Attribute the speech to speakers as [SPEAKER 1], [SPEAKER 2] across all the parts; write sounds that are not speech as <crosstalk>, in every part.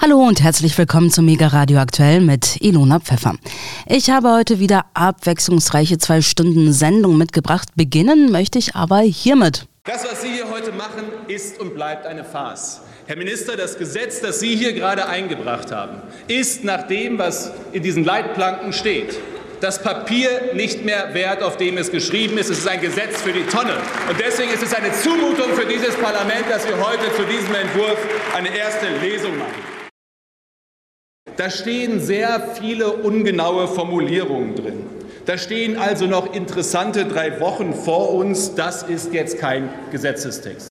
[SPEAKER 1] Hallo und herzlich willkommen zum Mega Radio Aktuell mit Ilona Pfeffer. Ich habe heute wieder abwechslungsreiche zwei Stunden Sendung mitgebracht. Beginnen möchte ich aber hiermit.
[SPEAKER 2] Das, was Sie hier heute machen, ist und bleibt eine Farce. Herr Minister, das Gesetz, das Sie hier gerade eingebracht haben, ist nach dem, was in diesen Leitplanken steht, das Papier nicht mehr wert, auf dem es geschrieben ist. Es ist ein Gesetz für die Tonne. Und deswegen ist es eine Zumutung für dieses Parlament, dass wir heute zu diesem Entwurf eine erste Lesung machen. Da stehen sehr viele ungenaue Formulierungen drin. Da stehen also noch interessante drei Wochen vor uns. Das ist jetzt kein Gesetzestext.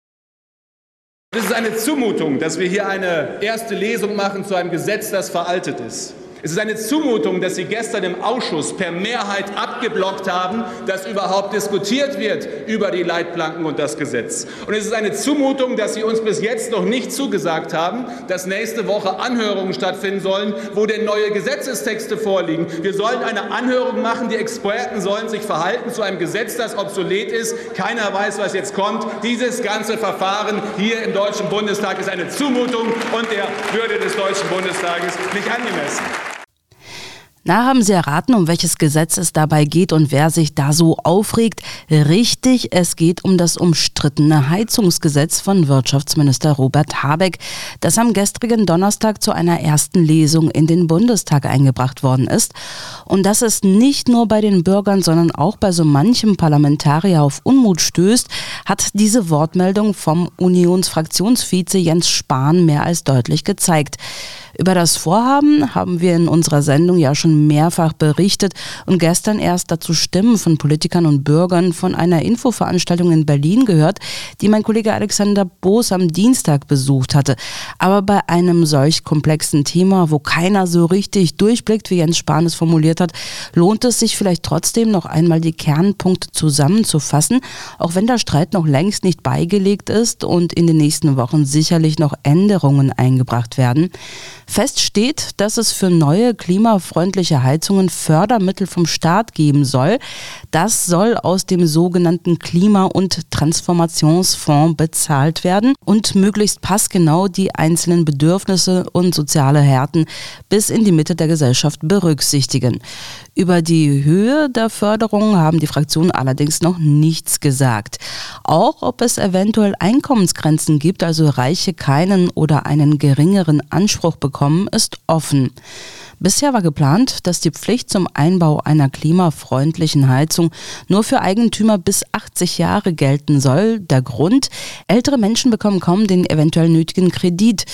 [SPEAKER 2] Es ist eine Zumutung, dass wir hier eine erste Lesung machen zu einem Gesetz, das veraltet ist. Es ist eine Zumutung, dass Sie gestern im Ausschuss per Mehrheit abgeblockt haben, dass überhaupt diskutiert wird über die Leitplanken und das Gesetz. Und es ist eine Zumutung, dass Sie uns bis jetzt noch nicht zugesagt haben, dass nächste Woche Anhörungen stattfinden sollen, wo denn neue Gesetzestexte vorliegen. Wir sollen eine Anhörung machen, die Experten sollen sich verhalten zu einem Gesetz, das obsolet ist. Keiner weiß, was jetzt kommt. Dieses ganze Verfahren hier im Deutschen Bundestag ist eine Zumutung und der Würde des Deutschen Bundestages nicht angemessen.
[SPEAKER 1] Na, haben Sie erraten, um welches Gesetz es dabei geht und wer sich da so aufregt? Richtig, es geht um das umstrittene Heizungsgesetz von Wirtschaftsminister Robert Habeck, das am gestrigen Donnerstag zu einer ersten Lesung in den Bundestag eingebracht worden ist. Und dass es nicht nur bei den Bürgern, sondern auch bei so manchem Parlamentarier auf Unmut stößt, hat diese Wortmeldung vom Unionsfraktionsvize Jens Spahn mehr als deutlich gezeigt. Über das Vorhaben haben wir in unserer Sendung ja schon mehrfach berichtet und gestern erst dazu Stimmen von Politikern und Bürgern von einer Infoveranstaltung in Berlin gehört, die mein Kollege Alexander Boos am Dienstag besucht hatte. Aber bei einem solch komplexen Thema, wo keiner so richtig durchblickt, wie Jens Spahn es formuliert hat, lohnt es sich vielleicht trotzdem noch einmal die Kernpunkte zusammenzufassen, auch wenn der Streit noch längst nicht beigelegt ist und in den nächsten Wochen sicherlich noch Änderungen eingebracht werden. Fest steht, dass es für neue klimafreundliche Heizungen Fördermittel vom Staat geben soll. Das soll aus dem sogenannten Klima- und Transformationsfonds bezahlt werden und möglichst passgenau die einzelnen Bedürfnisse und soziale Härten bis in die Mitte der Gesellschaft berücksichtigen. Über die Höhe der Förderung haben die Fraktionen allerdings noch nichts gesagt. Auch ob es eventuell Einkommensgrenzen gibt, also Reiche keinen oder einen geringeren Anspruch bekommen, ist offen. Bisher war geplant, dass die Pflicht zum Einbau einer klimafreundlichen Heizung nur für Eigentümer bis 80 Jahre gelten soll. Der Grund, ältere Menschen bekommen kaum den eventuell nötigen Kredit.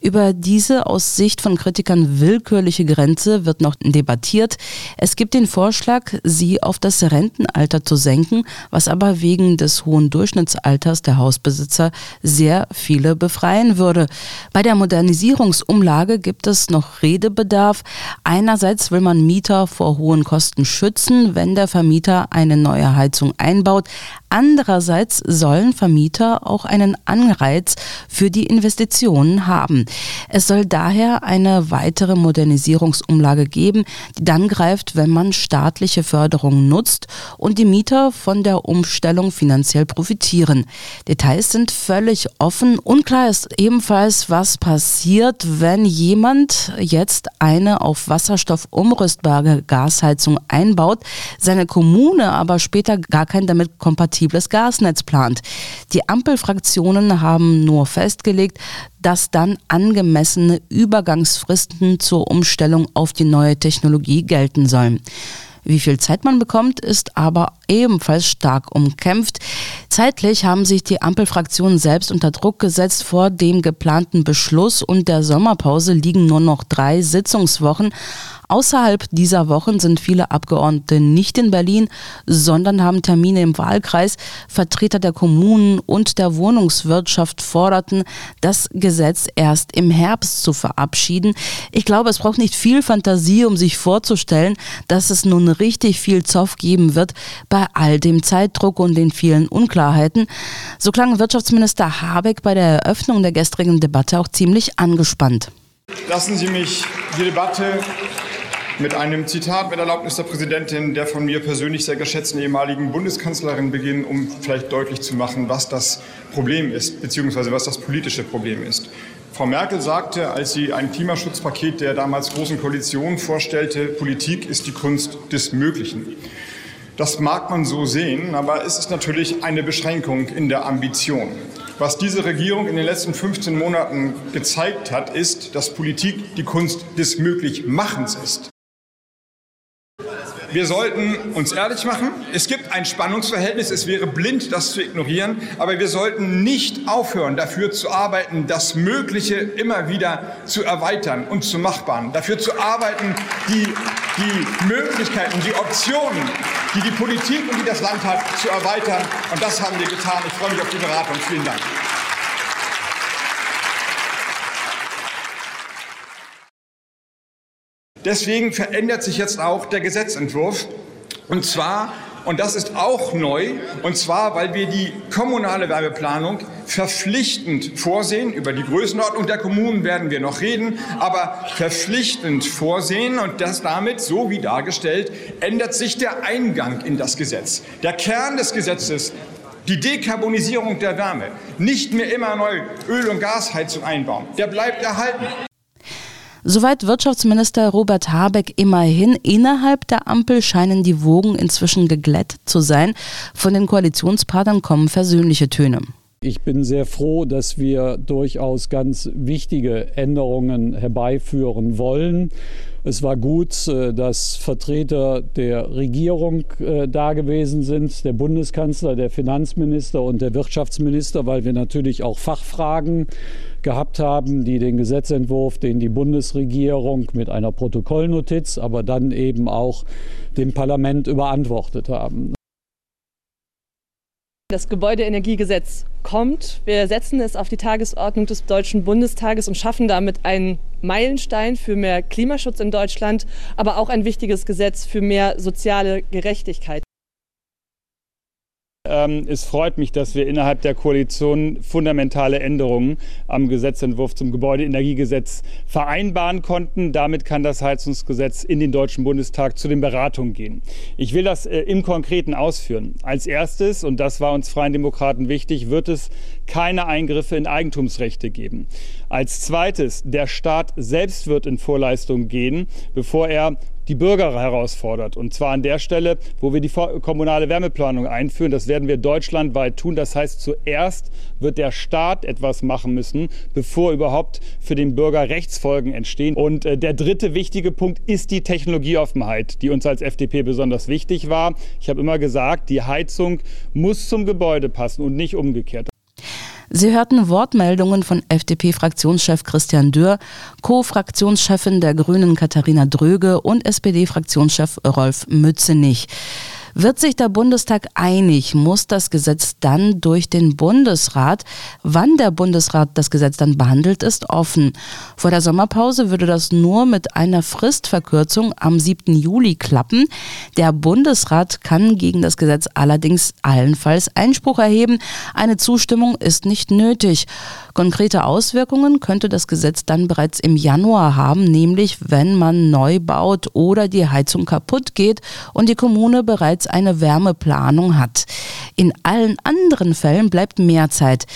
[SPEAKER 1] Über diese aus Sicht von Kritikern willkürliche Grenze wird noch debattiert. Es gibt den Vorschlag, sie auf das Rentenalter zu senken, was aber wegen des hohen Durchschnittsalters der Hausbesitzer sehr viele befreien würde. Bei der Modernisierungsumlage gibt es noch Redebedarf. Einerseits will man Mieter vor hohen Kosten schützen, wenn der Vermieter eine neue Heizung einbaut. Andererseits sollen Vermieter auch einen Anreiz für die Investitionen haben. Es soll daher eine weitere Modernisierungsumlage geben, die dann greift, wenn man staatliche Förderung nutzt und die Mieter von der Umstellung finanziell profitieren. Details sind völlig offen. Unklar ist ebenfalls, was passiert, wenn jemand jetzt eine auf Wasserstoff umrüstbare Gasheizung einbaut, seine Kommune aber später gar kein damit kompatibles kompatibles Gasnetz plant. Die Ampelfraktionen haben nur festgelegt, dass dann angemessene Übergangsfristen zur Umstellung auf die neue Technologie gelten sollen. Wie viel Zeit man bekommt, ist aber ebenfalls stark umkämpft. Zeitlich haben sich die Ampelfraktionen selbst unter Druck gesetzt. Vor dem geplanten Beschluss und der Sommerpause liegen nur noch drei Sitzungswochen. Außerhalb dieser Wochen sind viele Abgeordnete nicht in Berlin, sondern haben Termine im Wahlkreis. Vertreter der Kommunen und der Wohnungswirtschaft forderten, das Gesetz erst im Herbst zu verabschieden. Ich glaube, es braucht nicht viel Fantasie, um sich vorzustellen, dass es nun richtig viel Zoff geben wird bei all dem Zeitdruck und den vielen Unklarheiten. So klang Wirtschaftsminister Habeck bei der Eröffnung der gestrigen Debatte auch ziemlich angespannt.
[SPEAKER 3] Lassen Sie mich die Debatte mit einem Zitat mit Erlaubnis der Präsidentin der von mir persönlich sehr geschätzten ehemaligen Bundeskanzlerin beginnen, um vielleicht deutlich zu machen, was das Problem ist, beziehungsweise was das politische Problem ist. Frau Merkel sagte, als sie ein Klimaschutzpaket der damals Großen Koalition vorstellte, Politik ist die Kunst des Möglichen. Das mag man so sehen, aber es ist natürlich eine Beschränkung in der Ambition. Was diese Regierung in den letzten 15 Monaten gezeigt hat, ist, dass Politik die Kunst des Möglichmachens ist. Wir sollten uns ehrlich machen. Es gibt ein Spannungsverhältnis. Es wäre blind, das zu ignorieren. Aber wir sollten nicht aufhören, dafür zu arbeiten, das Mögliche immer wieder zu erweitern und zu machbaren. Dafür zu arbeiten, die, die Möglichkeiten, die Optionen, die die Politik und die das Land hat, zu erweitern. Und das haben wir getan. Ich freue mich auf die Beratung. Vielen Dank. Deswegen verändert sich jetzt auch der Gesetzentwurf. Und zwar, und das ist auch neu, und zwar, weil wir die kommunale Werbeplanung verpflichtend vorsehen. Über die Größenordnung der Kommunen werden wir noch reden, aber verpflichtend vorsehen. Und das damit, so wie dargestellt, ändert sich der Eingang in das Gesetz. Der Kern des Gesetzes die Dekarbonisierung der Wärme, nicht mehr immer neu Öl- und Gasheizung einbauen, der bleibt erhalten.
[SPEAKER 1] Soweit Wirtschaftsminister Robert Habeck immerhin. Innerhalb der Ampel scheinen die Wogen inzwischen geglättet zu sein. Von den Koalitionspartnern kommen versöhnliche Töne.
[SPEAKER 4] Ich bin sehr froh, dass wir durchaus ganz wichtige Änderungen herbeiführen wollen. Es war gut, äh, dass Vertreter der Regierung äh, da gewesen sind, der Bundeskanzler, der Finanzminister und der Wirtschaftsminister, weil wir natürlich auch Fachfragen gehabt haben, die den Gesetzentwurf, den die Bundesregierung mit einer Protokollnotiz, aber dann eben auch dem Parlament überantwortet haben.
[SPEAKER 5] Das Gebäudeenergiegesetz kommt. Wir setzen es auf die Tagesordnung des Deutschen Bundestages und schaffen damit einen Meilenstein für mehr Klimaschutz in Deutschland, aber auch ein wichtiges Gesetz für mehr soziale Gerechtigkeit.
[SPEAKER 6] Ähm, es freut mich, dass wir innerhalb der Koalition fundamentale Änderungen am Gesetzentwurf zum Gebäudeenergiegesetz vereinbaren konnten. Damit kann das Heizungsgesetz in den Deutschen Bundestag zu den Beratungen gehen. Ich will das äh, im Konkreten ausführen. Als erstes, und das war uns Freien Demokraten wichtig, wird es keine Eingriffe in Eigentumsrechte geben. Als zweites, der Staat selbst wird in Vorleistung gehen, bevor er die Bürger herausfordert. Und zwar an der Stelle, wo wir die kommunale Wärmeplanung einführen. Das werden wir deutschlandweit tun. Das heißt, zuerst wird der Staat etwas machen müssen, bevor überhaupt für den Bürger Rechtsfolgen entstehen. Und äh, der dritte wichtige Punkt ist die Technologieoffenheit, die uns als FDP besonders wichtig war. Ich habe immer gesagt, die Heizung muss zum Gebäude passen und nicht umgekehrt.
[SPEAKER 1] Sie hörten Wortmeldungen von FDP-Fraktionschef Christian Dürr, Co-Fraktionschefin der Grünen Katharina Dröge und SPD-Fraktionschef Rolf Mützenich. Wird sich der Bundestag einig, muss das Gesetz dann durch den Bundesrat. Wann der Bundesrat das Gesetz dann behandelt, ist offen. Vor der Sommerpause würde das nur mit einer Fristverkürzung am 7. Juli klappen. Der Bundesrat kann gegen das Gesetz allerdings allenfalls Einspruch erheben. Eine Zustimmung ist nicht nötig. Konkrete Auswirkungen könnte das Gesetz dann bereits im Januar haben, nämlich wenn man neu baut oder die Heizung kaputt geht und die Kommune bereits eine Wärmeplanung hat. In allen anderen Fällen bleibt mehr Zeit.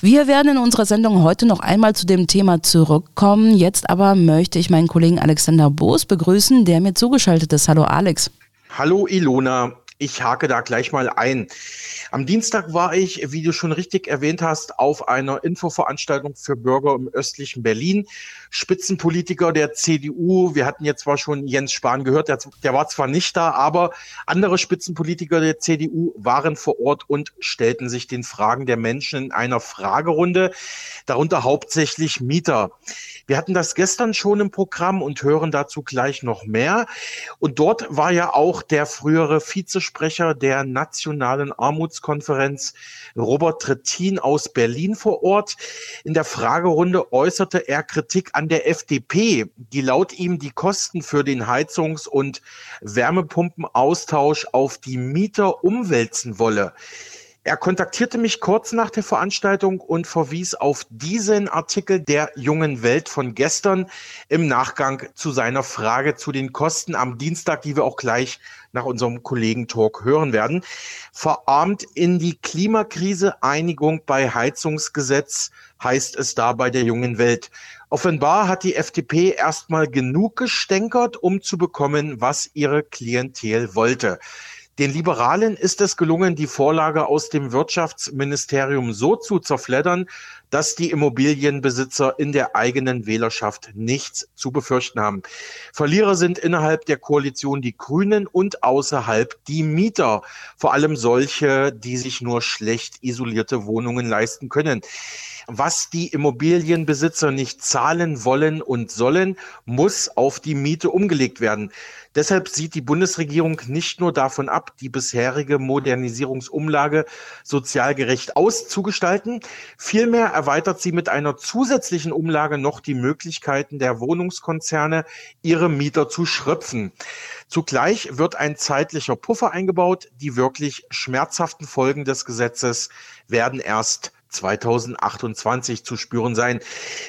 [SPEAKER 1] Wir werden in unserer Sendung heute noch einmal zu dem Thema zurückkommen. Jetzt aber möchte ich meinen Kollegen Alexander Boos begrüßen, der mir zugeschaltet ist. Hallo Alex.
[SPEAKER 7] Hallo Ilona. Ich hake da gleich mal ein. Am Dienstag war ich, wie du schon richtig erwähnt hast, auf einer Infoveranstaltung für Bürger im östlichen Berlin. Spitzenpolitiker der CDU, wir hatten jetzt zwar schon Jens Spahn gehört, der, der war zwar nicht da, aber andere Spitzenpolitiker der CDU waren vor Ort und stellten sich den Fragen der Menschen in einer Fragerunde, darunter hauptsächlich Mieter. Wir hatten das gestern schon im Programm und hören dazu gleich noch mehr. Und dort war ja auch der frühere Vizesprecher der Nationalen Armutskonferenz, Robert Trittin aus Berlin vor Ort. In der Fragerunde äußerte er Kritik an der FDP, die laut ihm die Kosten für den Heizungs- und Wärmepumpenaustausch auf die Mieter umwälzen wolle. Er kontaktierte mich kurz nach der Veranstaltung und verwies auf diesen Artikel der jungen Welt von gestern im Nachgang zu seiner Frage zu den Kosten am Dienstag, die wir auch gleich nach unserem Kollegen-Talk hören werden. Verarmt in die Klimakrise Einigung bei Heizungsgesetz heißt es da bei der jungen Welt. Offenbar hat die FDP erstmal genug gestänkert, um zu bekommen, was ihre Klientel wollte. Den Liberalen ist es gelungen, die Vorlage aus dem Wirtschaftsministerium so zu zerfleddern, dass die Immobilienbesitzer in der eigenen Wählerschaft nichts zu befürchten haben. Verlierer sind innerhalb der Koalition die Grünen und außerhalb die Mieter, vor allem solche, die sich nur schlecht isolierte Wohnungen leisten können. Was die Immobilienbesitzer nicht zahlen wollen und sollen, muss auf die Miete umgelegt werden. Deshalb sieht die Bundesregierung nicht nur davon ab, die bisherige Modernisierungsumlage sozial gerecht auszugestalten, vielmehr erweitert sie mit einer zusätzlichen Umlage noch die Möglichkeiten der Wohnungskonzerne, ihre Mieter zu schröpfen. Zugleich wird ein zeitlicher Puffer eingebaut. Die wirklich schmerzhaften Folgen des Gesetzes werden erst 2028 zu spüren sein.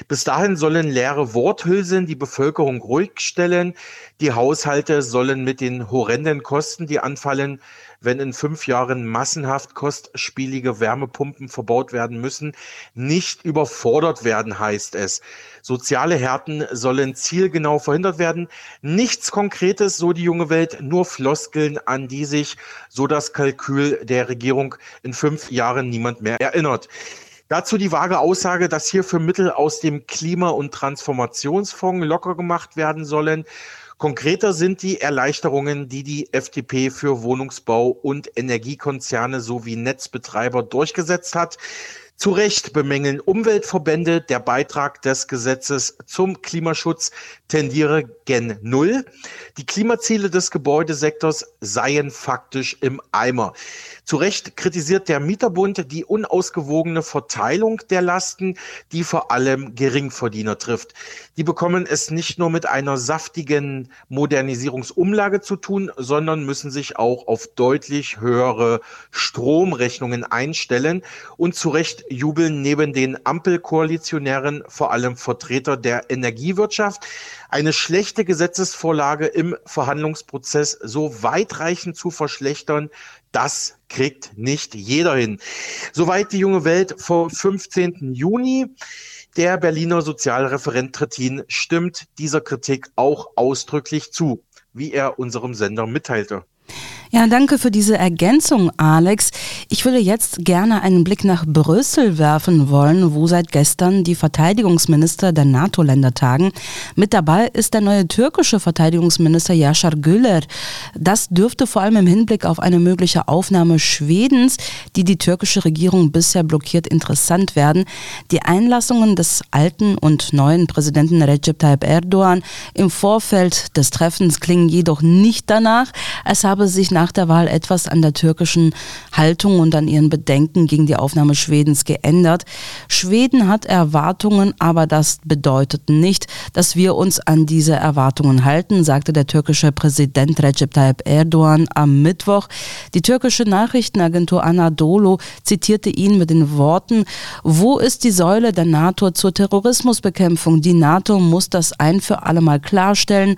[SPEAKER 7] Bis dahin sollen leere Worthülsen die Bevölkerung ruhig stellen. Die Haushalte sollen mit den horrenden Kosten, die anfallen, wenn in fünf Jahren massenhaft kostspielige Wärmepumpen verbaut werden müssen, nicht überfordert werden, heißt es. Soziale Härten sollen zielgenau verhindert werden. Nichts Konkretes, so die junge Welt, nur Floskeln, an die sich, so das Kalkül der Regierung, in fünf Jahren niemand mehr erinnert. Dazu die vage Aussage, dass hierfür Mittel aus dem Klima- und Transformationsfonds locker gemacht werden sollen. Konkreter sind die Erleichterungen, die die FDP für Wohnungsbau und Energiekonzerne sowie Netzbetreiber durchgesetzt hat. Zu Recht bemängeln Umweltverbände, der Beitrag des Gesetzes zum Klimaschutz tendiere gen Null. Die Klimaziele des Gebäudesektors seien faktisch im Eimer. Zu Recht kritisiert der Mieterbund die unausgewogene Verteilung der Lasten, die vor allem Geringverdiener trifft. Die bekommen es nicht nur mit einer saftigen Modernisierungsumlage zu tun, sondern müssen sich auch auf deutlich höhere Stromrechnungen einstellen. Und zu Recht jubeln neben den Ampelkoalitionären vor allem Vertreter der Energiewirtschaft. Eine schlechte Gesetzesvorlage im Verhandlungsprozess so weitreichend zu verschlechtern, das kriegt nicht jeder hin. Soweit die junge Welt vom 15. Juni. Der Berliner Sozialreferent Trittin stimmt dieser Kritik auch ausdrücklich zu, wie er unserem Sender mitteilte.
[SPEAKER 1] Ja, danke für diese Ergänzung, Alex. Ich würde jetzt gerne einen Blick nach Brüssel werfen wollen, wo seit gestern die Verteidigungsminister der NATO-Länder tagen. Mit dabei ist der neue türkische Verteidigungsminister Yaşar Güler. Das dürfte vor allem im Hinblick auf eine mögliche Aufnahme Schwedens, die die türkische Regierung bisher blockiert, interessant werden. Die Einlassungen des alten und neuen Präsidenten Recep Tayyip Erdogan im Vorfeld des Treffens klingen jedoch nicht danach. Es habe sich nach der Wahl etwas an der türkischen Haltung und an ihren Bedenken gegen die Aufnahme Schwedens geändert. Schweden hat Erwartungen, aber das bedeutet nicht, dass wir uns an diese Erwartungen halten, sagte der türkische Präsident Recep Tayyip Erdogan am Mittwoch. Die türkische Nachrichtenagentur Anadolu zitierte ihn mit den Worten, wo ist die Säule der NATO zur Terrorismusbekämpfung? Die NATO muss das ein für alle Mal klarstellen.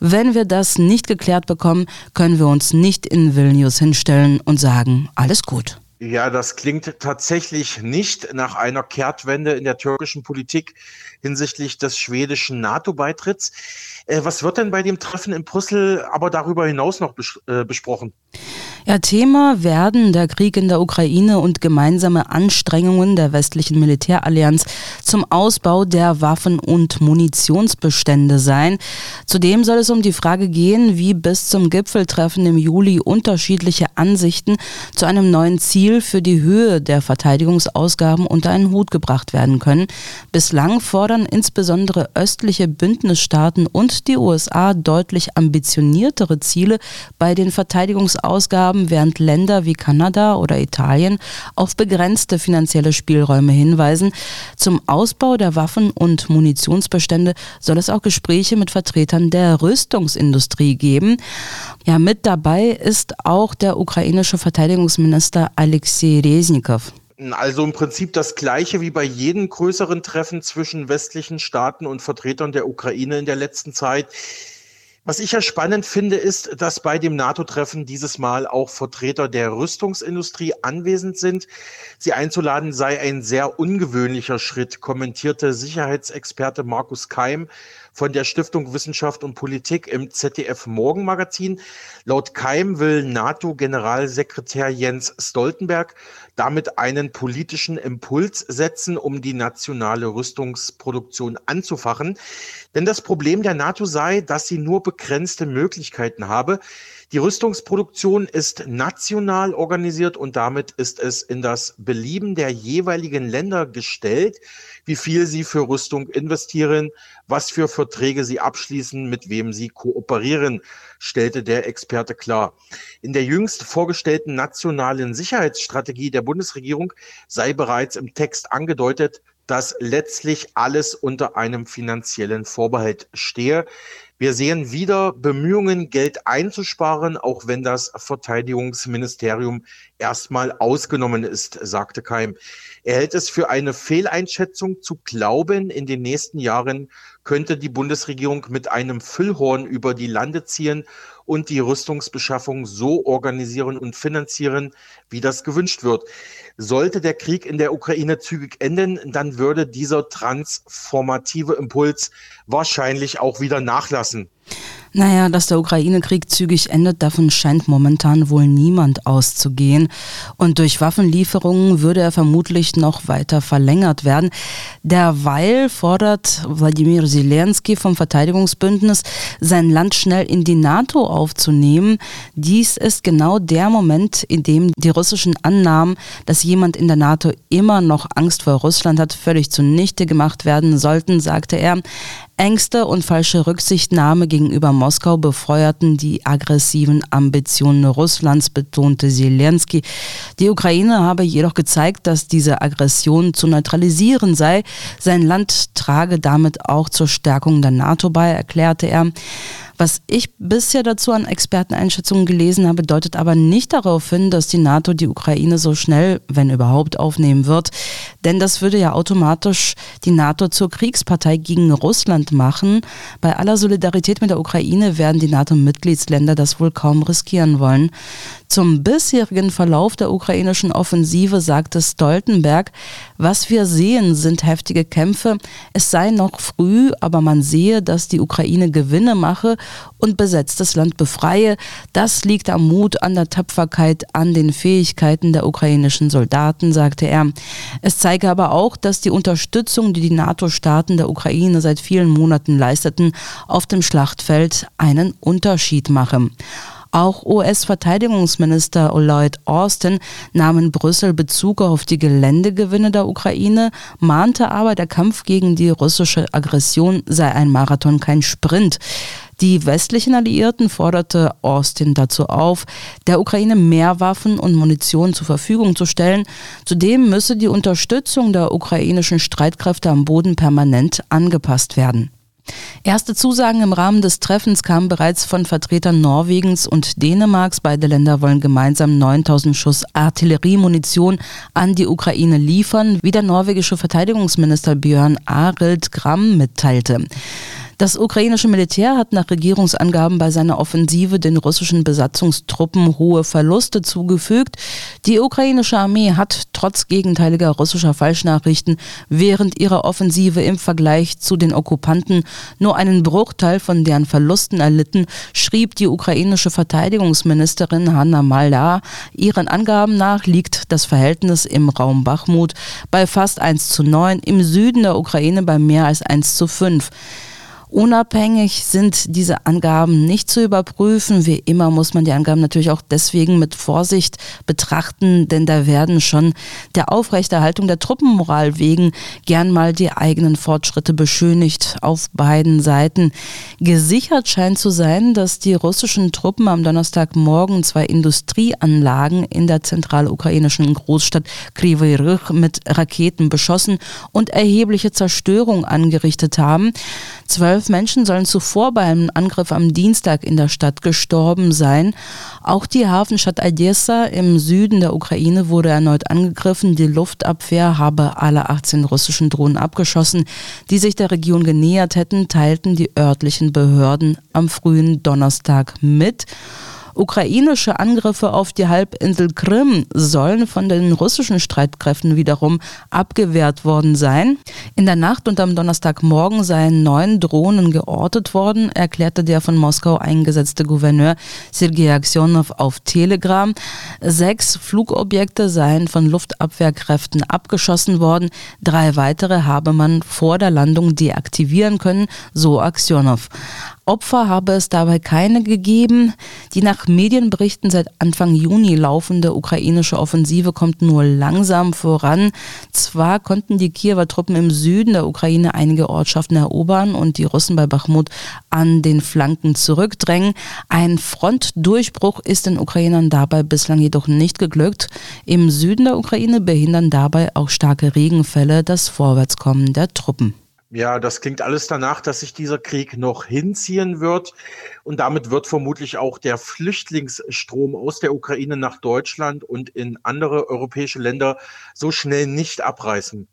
[SPEAKER 1] Wenn wir das nicht geklärt bekommen, können wir uns nicht nicht in Vilnius hinstellen und sagen, alles gut.
[SPEAKER 7] Ja, das klingt tatsächlich nicht nach einer Kehrtwende in der türkischen Politik hinsichtlich des schwedischen NATO-Beitritts. Äh, was wird denn bei dem Treffen in Brüssel aber darüber hinaus noch bes äh, besprochen?
[SPEAKER 1] Ja, Thema werden der Krieg in der Ukraine und gemeinsame Anstrengungen der westlichen Militärallianz zum Ausbau der Waffen- und Munitionsbestände sein. Zudem soll es um die Frage gehen, wie bis zum Gipfeltreffen im Juli unterschiedliche Ansichten zu einem neuen Ziel für die Höhe der Verteidigungsausgaben unter einen Hut gebracht werden können. Bislang fordern insbesondere östliche Bündnisstaaten und die USA deutlich ambitioniertere Ziele bei den Verteidigungsausgaben haben, während Länder wie Kanada oder Italien auf begrenzte finanzielle Spielräume hinweisen. Zum Ausbau der Waffen- und Munitionsbestände soll es auch Gespräche mit Vertretern der Rüstungsindustrie geben. Ja, mit dabei ist auch der ukrainische Verteidigungsminister Alexei Reznikov.
[SPEAKER 7] Also im Prinzip das gleiche wie bei jedem größeren Treffen zwischen westlichen Staaten und Vertretern der Ukraine in der letzten Zeit. Was ich ja spannend finde, ist, dass bei dem NATO-Treffen dieses Mal auch Vertreter der Rüstungsindustrie anwesend sind. Sie einzuladen sei ein sehr ungewöhnlicher Schritt, kommentierte Sicherheitsexperte Markus Keim von der Stiftung Wissenschaft und Politik im ZDF Morgenmagazin. Laut Keim will NATO-Generalsekretär Jens Stoltenberg damit einen politischen Impuls setzen, um die nationale Rüstungsproduktion anzufachen. Denn das Problem der NATO sei, dass sie nur begrenzte Möglichkeiten habe. Die Rüstungsproduktion ist national organisiert und damit ist es in das Belieben der jeweiligen Länder gestellt, wie viel sie für Rüstung investieren, was für Verträge sie abschließen, mit wem sie kooperieren, stellte der Experte klar. In der jüngst vorgestellten nationalen Sicherheitsstrategie der Bundesregierung sei bereits im Text angedeutet, dass letztlich alles unter einem finanziellen Vorbehalt stehe. Wir sehen wieder Bemühungen, Geld einzusparen, auch wenn das Verteidigungsministerium erstmal ausgenommen ist, sagte Keim. Er hält es für eine Fehleinschätzung zu glauben, in den nächsten Jahren könnte die Bundesregierung mit einem Füllhorn über die Lande ziehen und die Rüstungsbeschaffung so organisieren und finanzieren, wie das gewünscht wird. Sollte der Krieg in der Ukraine zügig enden, dann würde dieser transformative Impuls wahrscheinlich auch wieder nachlassen.
[SPEAKER 1] Naja, dass der Ukraine-Krieg zügig endet, davon scheint momentan wohl niemand auszugehen. Und durch Waffenlieferungen würde er vermutlich noch weiter verlängert werden. Derweil fordert Wladimir Zelensky vom Verteidigungsbündnis, sein Land schnell in die NATO aufzunehmen. Dies ist genau der Moment, in dem die russischen Annahmen, dass jemand in der NATO immer noch Angst vor Russland hat, völlig zunichte gemacht werden sollten, sagte er. Ängste und falsche Rücksichtnahme gegenüber Moskau befeuerten die aggressiven Ambitionen Russlands, betonte Zelensky. Die Ukraine habe jedoch gezeigt, dass diese Aggression zu neutralisieren sei. Sein Land trage damit auch zur Stärkung der NATO bei, erklärte er. Was ich bisher dazu an Experteneinschätzungen gelesen habe, deutet aber nicht darauf hin, dass die NATO die Ukraine so schnell, wenn überhaupt, aufnehmen wird. Denn das würde ja automatisch die NATO zur Kriegspartei gegen Russland machen. Bei aller Solidarität mit der Ukraine werden die NATO-Mitgliedsländer das wohl kaum riskieren wollen. Zum bisherigen Verlauf der ukrainischen Offensive sagte Stoltenberg, was wir sehen, sind heftige Kämpfe. Es sei noch früh, aber man sehe, dass die Ukraine Gewinne mache und besetztes Land befreie. Das liegt am Mut, an der Tapferkeit, an den Fähigkeiten der ukrainischen Soldaten, sagte er. Es zeige aber auch, dass die Unterstützung, die die NATO-Staaten der Ukraine seit vielen Monaten leisteten, auf dem Schlachtfeld einen Unterschied mache. Auch US-Verteidigungsminister Lloyd Austin nahm in Brüssel Bezug auf die Geländegewinne der Ukraine, mahnte aber, der Kampf gegen die russische Aggression sei ein Marathon, kein Sprint. Die westlichen Alliierten forderte Austin dazu auf, der Ukraine mehr Waffen und Munition zur Verfügung zu stellen. Zudem müsse die Unterstützung der ukrainischen Streitkräfte am Boden permanent angepasst werden. Erste Zusagen im Rahmen des Treffens kamen bereits von Vertretern Norwegens und Dänemarks. Beide Länder wollen gemeinsam 9000 Schuss Artilleriemunition an die Ukraine liefern, wie der norwegische Verteidigungsminister Björn Arild Gram mitteilte. Das ukrainische Militär hat nach Regierungsangaben bei seiner Offensive den russischen Besatzungstruppen hohe Verluste zugefügt. Die ukrainische Armee hat trotz gegenteiliger russischer Falschnachrichten während ihrer Offensive im Vergleich zu den Okkupanten nur einen Bruchteil von deren Verlusten erlitten, schrieb die ukrainische Verteidigungsministerin Hanna Malda. Ihren Angaben nach liegt das Verhältnis im Raum Bachmut bei fast 1 zu 9, im Süden der Ukraine bei mehr als 1 zu 5. Unabhängig sind diese Angaben nicht zu überprüfen. Wie immer muss man die Angaben natürlich auch deswegen mit Vorsicht betrachten, denn da werden schon der Aufrechterhaltung der Truppenmoral wegen gern mal die eigenen Fortschritte beschönigt auf beiden Seiten. Gesichert scheint zu sein, dass die russischen Truppen am Donnerstagmorgen zwei Industrieanlagen in der zentralukrainischen Großstadt Kryvyi Rih mit Raketen beschossen und erhebliche Zerstörung angerichtet haben. Zwölf Menschen sollen zuvor beim Angriff am Dienstag in der Stadt gestorben sein. Auch die Hafenstadt Odessa im Süden der Ukraine wurde erneut angegriffen. Die Luftabwehr habe alle 18 russischen Drohnen abgeschossen, die sich der Region genähert hätten, teilten die örtlichen Behörden am frühen Donnerstag mit. Ukrainische Angriffe auf die Halbinsel Krim sollen von den russischen Streitkräften wiederum abgewehrt worden sein. In der Nacht und am Donnerstagmorgen seien neun Drohnen geortet worden, erklärte der von Moskau eingesetzte Gouverneur Sergei Aksionow auf Telegram. Sechs Flugobjekte seien von Luftabwehrkräften abgeschossen worden. Drei weitere habe man vor der Landung deaktivieren können, so Aksionow. Opfer habe es dabei keine gegeben. Die nach Medienberichten seit Anfang Juni laufende ukrainische Offensive kommt nur langsam voran. Zwar konnten die Kiewer Truppen im Süden der Ukraine einige Ortschaften erobern und die Russen bei Bachmut an den Flanken zurückdrängen. Ein Frontdurchbruch ist den Ukrainern dabei bislang jedoch nicht geglückt. Im Süden der Ukraine behindern dabei auch starke Regenfälle das Vorwärtskommen der Truppen.
[SPEAKER 7] Ja, das klingt alles danach, dass sich dieser Krieg noch hinziehen wird. Und damit wird vermutlich auch der Flüchtlingsstrom aus der Ukraine nach Deutschland und in andere europäische Länder so schnell nicht abreißen.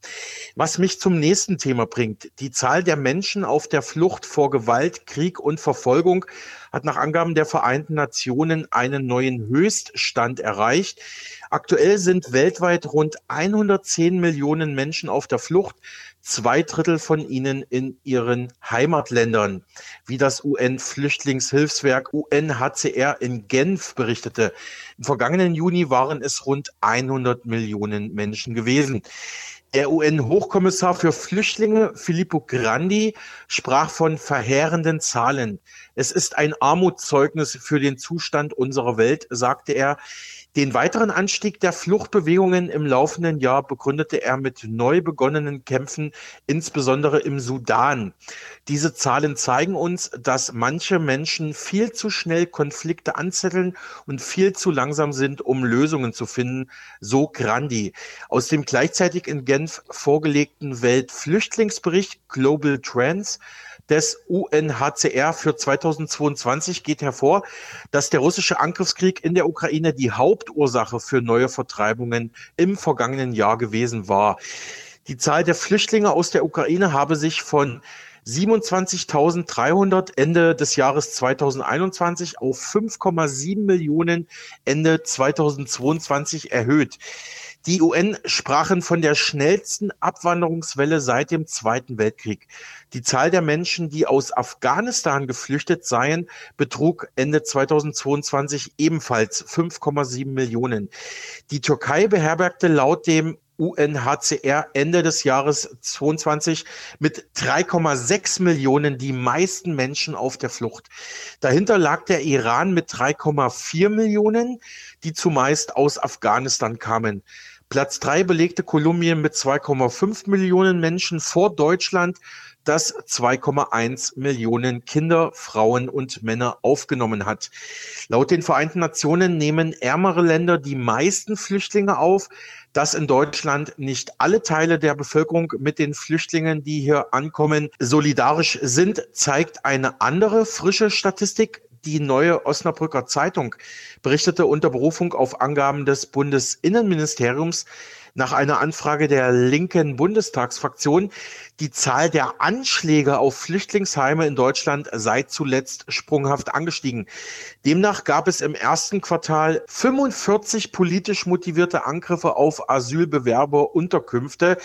[SPEAKER 7] Was mich zum nächsten Thema bringt. Die Zahl der Menschen auf der Flucht vor Gewalt, Krieg und Verfolgung hat nach Angaben der Vereinten Nationen einen neuen Höchststand erreicht. Aktuell sind weltweit rund 110 Millionen Menschen auf der Flucht zwei Drittel von ihnen in ihren Heimatländern, wie das UN-Flüchtlingshilfswerk UNHCR in Genf berichtete. Im vergangenen Juni waren es rund 100 Millionen Menschen gewesen. Der UN-Hochkommissar für Flüchtlinge Filippo Grandi sprach von verheerenden Zahlen. Es ist ein Armutszeugnis für den Zustand unserer Welt, sagte er. Den weiteren Anstieg der Fluchtbewegungen im laufenden Jahr begründete er mit neu begonnenen Kämpfen, insbesondere im Sudan. Diese Zahlen zeigen uns, dass manche Menschen viel zu schnell Konflikte anzetteln und viel zu langsam sind, um Lösungen zu finden, so Grandi. Aus dem gleichzeitig in Genf vorgelegten Weltflüchtlingsbericht Global Trends des UNHCR für 2022 geht hervor, dass der russische Angriffskrieg in der Ukraine die Hauptursache für neue Vertreibungen im vergangenen Jahr gewesen war. Die Zahl der Flüchtlinge aus der Ukraine habe sich von 27.300 Ende des Jahres 2021 auf 5,7 Millionen Ende 2022 erhöht. Die UN sprachen von der schnellsten Abwanderungswelle seit dem Zweiten Weltkrieg. Die Zahl der Menschen, die aus Afghanistan geflüchtet seien, betrug Ende 2022 ebenfalls 5,7 Millionen. Die Türkei beherbergte laut dem UNHCR Ende des Jahres 22 mit 3,6 Millionen die meisten Menschen auf der Flucht. Dahinter lag der Iran mit 3,4 Millionen, die zumeist aus Afghanistan kamen. Platz drei belegte Kolumbien mit 2,5 Millionen Menschen vor Deutschland, das 2,1 Millionen Kinder, Frauen und Männer aufgenommen hat. Laut den Vereinten Nationen nehmen ärmere Länder die meisten Flüchtlinge auf. Dass in Deutschland nicht alle Teile der Bevölkerung mit den Flüchtlingen, die hier ankommen, solidarisch sind, zeigt eine andere frische Statistik die neue Osnabrücker Zeitung berichtete unter Berufung auf Angaben des Bundesinnenministeriums, nach einer Anfrage der linken Bundestagsfraktion, die Zahl der Anschläge auf Flüchtlingsheime in Deutschland sei zuletzt sprunghaft angestiegen. Demnach gab es im ersten Quartal 45 politisch motivierte Angriffe auf Asylbewerberunterkünfte.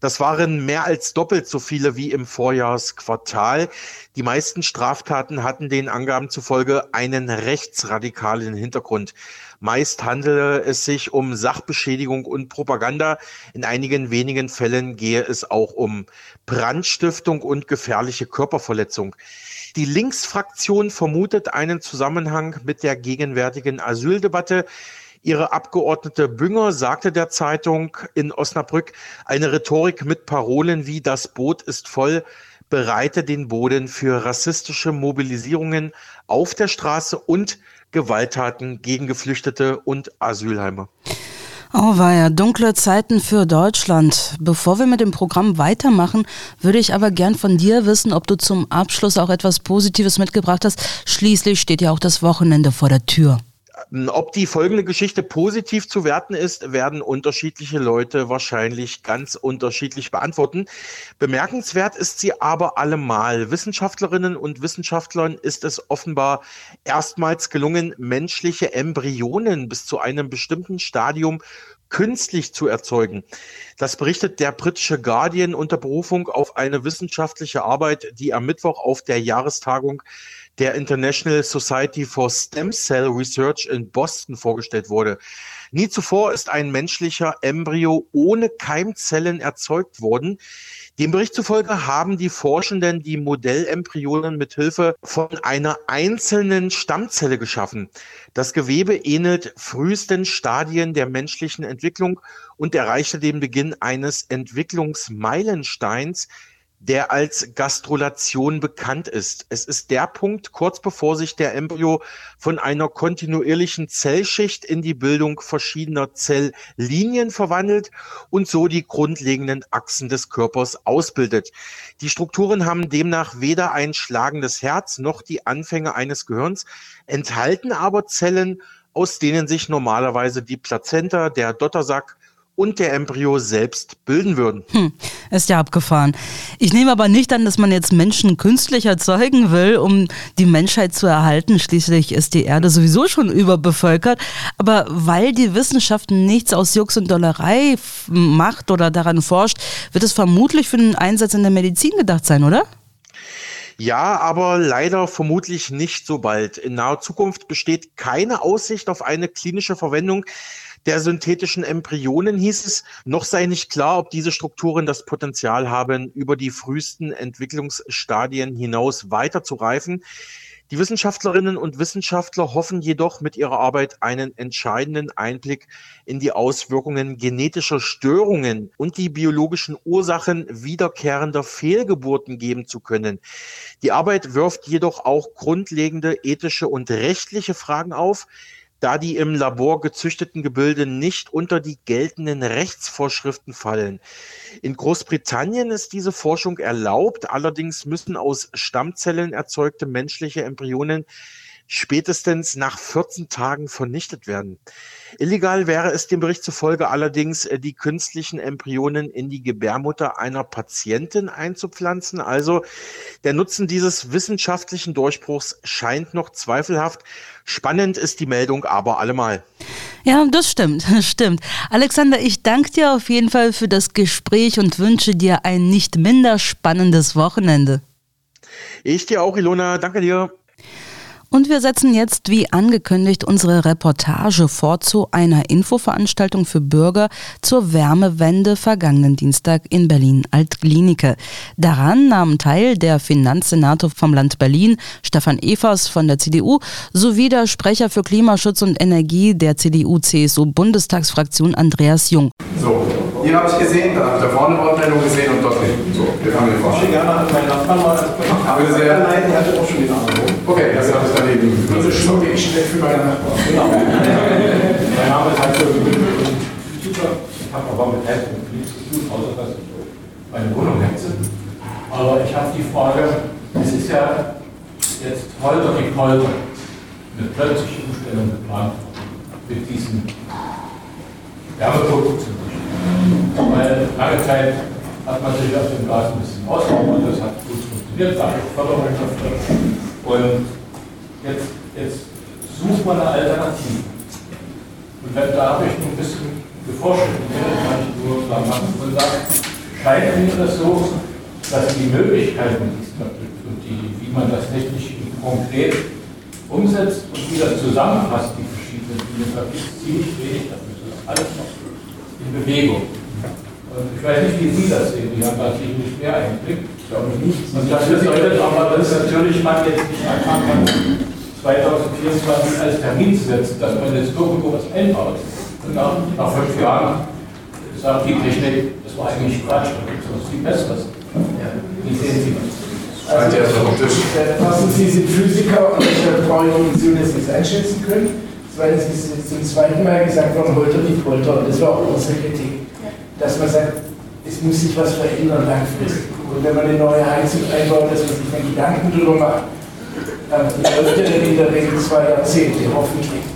[SPEAKER 7] Das waren mehr als doppelt so viele wie im Vorjahresquartal. Die meisten Straftaten hatten den Angaben zufolge einen rechtsradikalen Hintergrund. Meist handele es sich um Sachbeschädigung und Propaganda. In einigen wenigen Fällen gehe es auch um Brandstiftung und gefährliche Körperverletzung. Die Linksfraktion vermutet einen Zusammenhang mit der gegenwärtigen Asyldebatte. Ihre Abgeordnete Bünger sagte der Zeitung in Osnabrück, eine Rhetorik mit Parolen wie das Boot ist voll bereite den Boden für rassistische Mobilisierungen auf der Straße und Gewalttaten gegen Geflüchtete und Asylheime.
[SPEAKER 1] Oh, war ja dunkle Zeiten für Deutschland. Bevor wir mit dem Programm weitermachen, würde ich aber gern von dir wissen, ob du zum Abschluss auch etwas Positives mitgebracht hast. Schließlich steht ja auch das Wochenende vor der Tür.
[SPEAKER 7] Ob die folgende Geschichte positiv zu werten ist, werden unterschiedliche Leute wahrscheinlich ganz unterschiedlich beantworten. Bemerkenswert ist sie aber allemal. Wissenschaftlerinnen und Wissenschaftlern ist es offenbar erstmals gelungen, menschliche Embryonen bis zu einem bestimmten Stadium künstlich zu erzeugen. Das berichtet der britische Guardian unter Berufung auf eine wissenschaftliche Arbeit, die am Mittwoch auf der Jahrestagung der International Society for Stem Cell Research in Boston vorgestellt wurde. Nie zuvor ist ein menschlicher Embryo ohne Keimzellen erzeugt worden. Dem Bericht zufolge haben die Forschenden die Modellembryonen mit Hilfe von einer einzelnen Stammzelle geschaffen. Das Gewebe ähnelt frühesten Stadien der menschlichen Entwicklung und erreichte den Beginn eines Entwicklungsmeilensteins, der als Gastrulation bekannt ist. Es ist der Punkt, kurz bevor sich der Embryo von einer kontinuierlichen Zellschicht in die Bildung verschiedener Zelllinien verwandelt und so die grundlegenden Achsen des Körpers ausbildet. Die Strukturen haben demnach weder ein schlagendes Herz noch die Anfänge eines Gehirns, enthalten aber Zellen, aus denen sich normalerweise die Plazenta, der Dottersack und der Embryo selbst bilden würden.
[SPEAKER 1] Hm, ist ja abgefahren. Ich nehme aber nicht an, dass man jetzt Menschen künstlich erzeugen will, um die Menschheit zu erhalten. Schließlich ist die Erde sowieso schon überbevölkert. Aber weil die Wissenschaft nichts aus Jux und Dollerei macht oder daran forscht, wird es vermutlich für den Einsatz in der Medizin gedacht sein, oder?
[SPEAKER 7] Ja, aber leider vermutlich nicht so bald. In naher Zukunft besteht keine Aussicht auf eine klinische Verwendung der synthetischen Embryonen hieß es, noch sei nicht klar, ob diese Strukturen das Potenzial haben, über die frühesten Entwicklungsstadien hinaus weiter zu reifen. Die Wissenschaftlerinnen und Wissenschaftler hoffen jedoch mit ihrer Arbeit einen entscheidenden Einblick in die Auswirkungen genetischer Störungen und die biologischen Ursachen wiederkehrender Fehlgeburten geben zu können. Die Arbeit wirft jedoch auch grundlegende ethische und rechtliche Fragen auf, da die im Labor gezüchteten Gebilde nicht unter die geltenden Rechtsvorschriften fallen. In Großbritannien ist diese Forschung erlaubt, allerdings müssen aus Stammzellen erzeugte menschliche Embryonen spätestens nach 14 Tagen vernichtet werden. Illegal wäre es dem Bericht zufolge allerdings, äh, die künstlichen Embryonen in die Gebärmutter einer Patientin einzupflanzen. Also der Nutzen dieses wissenschaftlichen Durchbruchs scheint noch zweifelhaft. Spannend ist die Meldung aber allemal.
[SPEAKER 1] Ja, das stimmt, das <laughs> stimmt. Alexander, ich danke dir auf jeden Fall für das Gespräch und wünsche dir ein nicht minder spannendes Wochenende.
[SPEAKER 7] Ich dir auch, Ilona. Danke dir.
[SPEAKER 1] Und wir setzen jetzt, wie angekündigt, unsere Reportage fort zu einer Infoveranstaltung für Bürger zur Wärmewende vergangenen Dienstag in Berlin-Altklinike. Daran nahmen teil der Finanzsenator vom Land Berlin, Stefan Evers von der CDU, sowie der Sprecher für Klimaschutz und Energie der CDU-CSU-Bundestagsfraktion Andreas Jung.
[SPEAKER 8] Hier habe ich gesehen, dann habe ich da vorne eine Wortmeldung gesehen und dort hinten. So, wir fangen mit Ich gerne an meinen Nachbarn mal als Bitte sehr. Nein, die hatte auch schon den Anruf. Okay, das habe ich daneben. Also schmücke ich schlecht für meine Nachbarn. Genau. mein Name ist halt so Ich habe aber mit Hessen nichts zu tun, außer dass ich meine Wohnung hetze. Aber ich habe die Frage, es ist ja jetzt Holter die Polter, eine plötzliche Umstellung geplant mit diesen Wärmeprodukten. Weil lange Zeit hat man sich auf dem Gas ein bisschen ausgebaut, das hat gut funktioniert, dank Förderwirtschaft. Und jetzt, jetzt sucht man eine Alternative. Und wenn, da habe ich ein bisschen geforscht, kann ich nur da machen und sagen, scheint mir das so, dass die Möglichkeiten, die es da gibt und die, wie man das technisch konkret umsetzt und wie das zusammenpasst, die verschiedenen Dinge, da gibt es ziemlich wenig dafür. Das ist alles noch in Bewegung. Und ich weiß nicht, wie Sie das sehen. Die haben da sicherlich mehr Einblick. Ich glaube nicht. Und das bedeutet aber, dass natürlich man jetzt nicht anfangen kann, 2024 als Termin zu setzen, dass man jetzt irgendwo was einbaut. Und nach, nach fünf Jahren sagt die Technik, das war eigentlich Quatsch, da gibt es was viel Besseres. Ja. Wie sehen Sie das? Also, also, Sie sind Physiker und ich brauche Ihnen Sie das nicht einschätzen können.
[SPEAKER 9] Ist es zum zweiten Mal gesagt worden, Holter die Polter, und das war auch unsere Kritik, dass man sagt, es muss sich was verändern langfristig. Und wenn man eine neue Heizung einbaut, dass man sich dann Gedanken darüber macht, ähm, die läuft ja dann in der Regel zwei Jahrzehnte, hoffentlich.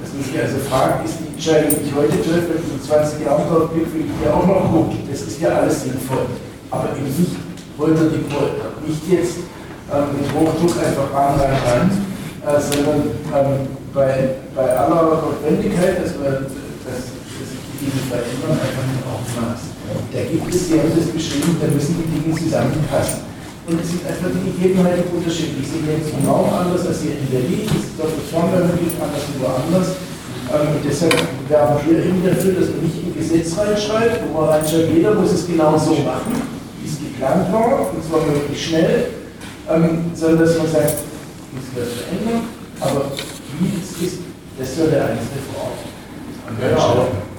[SPEAKER 9] Dass man sich also fragt, ist die Entscheidung, die ich heute treffe, wenn ich in 20 Jahren dort bin, finde ich ja auch noch gut. Das ist ja alles sinnvoll. Aber eben nicht Holter die Polter. Nicht jetzt ähm, mit Hochdruck einfach ran, rein, rein, äh, sondern ähm, bei, bei aller Notwendigkeit, dass, wir, dass, dass die Dinge verändern, einfach mit Augenmaß. Da gibt es, Sie haben das beschrieben, da müssen die Dinge zusammenpassen. Und es sind einfach die Gegebenheiten unterschiedlich. Sie sind jetzt im Raum anders als hier in Berlin, es ist dort das Formel anders als woanders. Ähm, und deshalb werben wir eben dafür, dass man nicht ein Gesetz reinschreibt, wo man reinschreibt, jeder muss es genau so machen, wie es geplant war, und zwar möglichst schnell, ähm, sondern dass man sagt, es wird verändern, aber wie es ist, das soll der Einzelne vor Ort
[SPEAKER 10] entscheiden.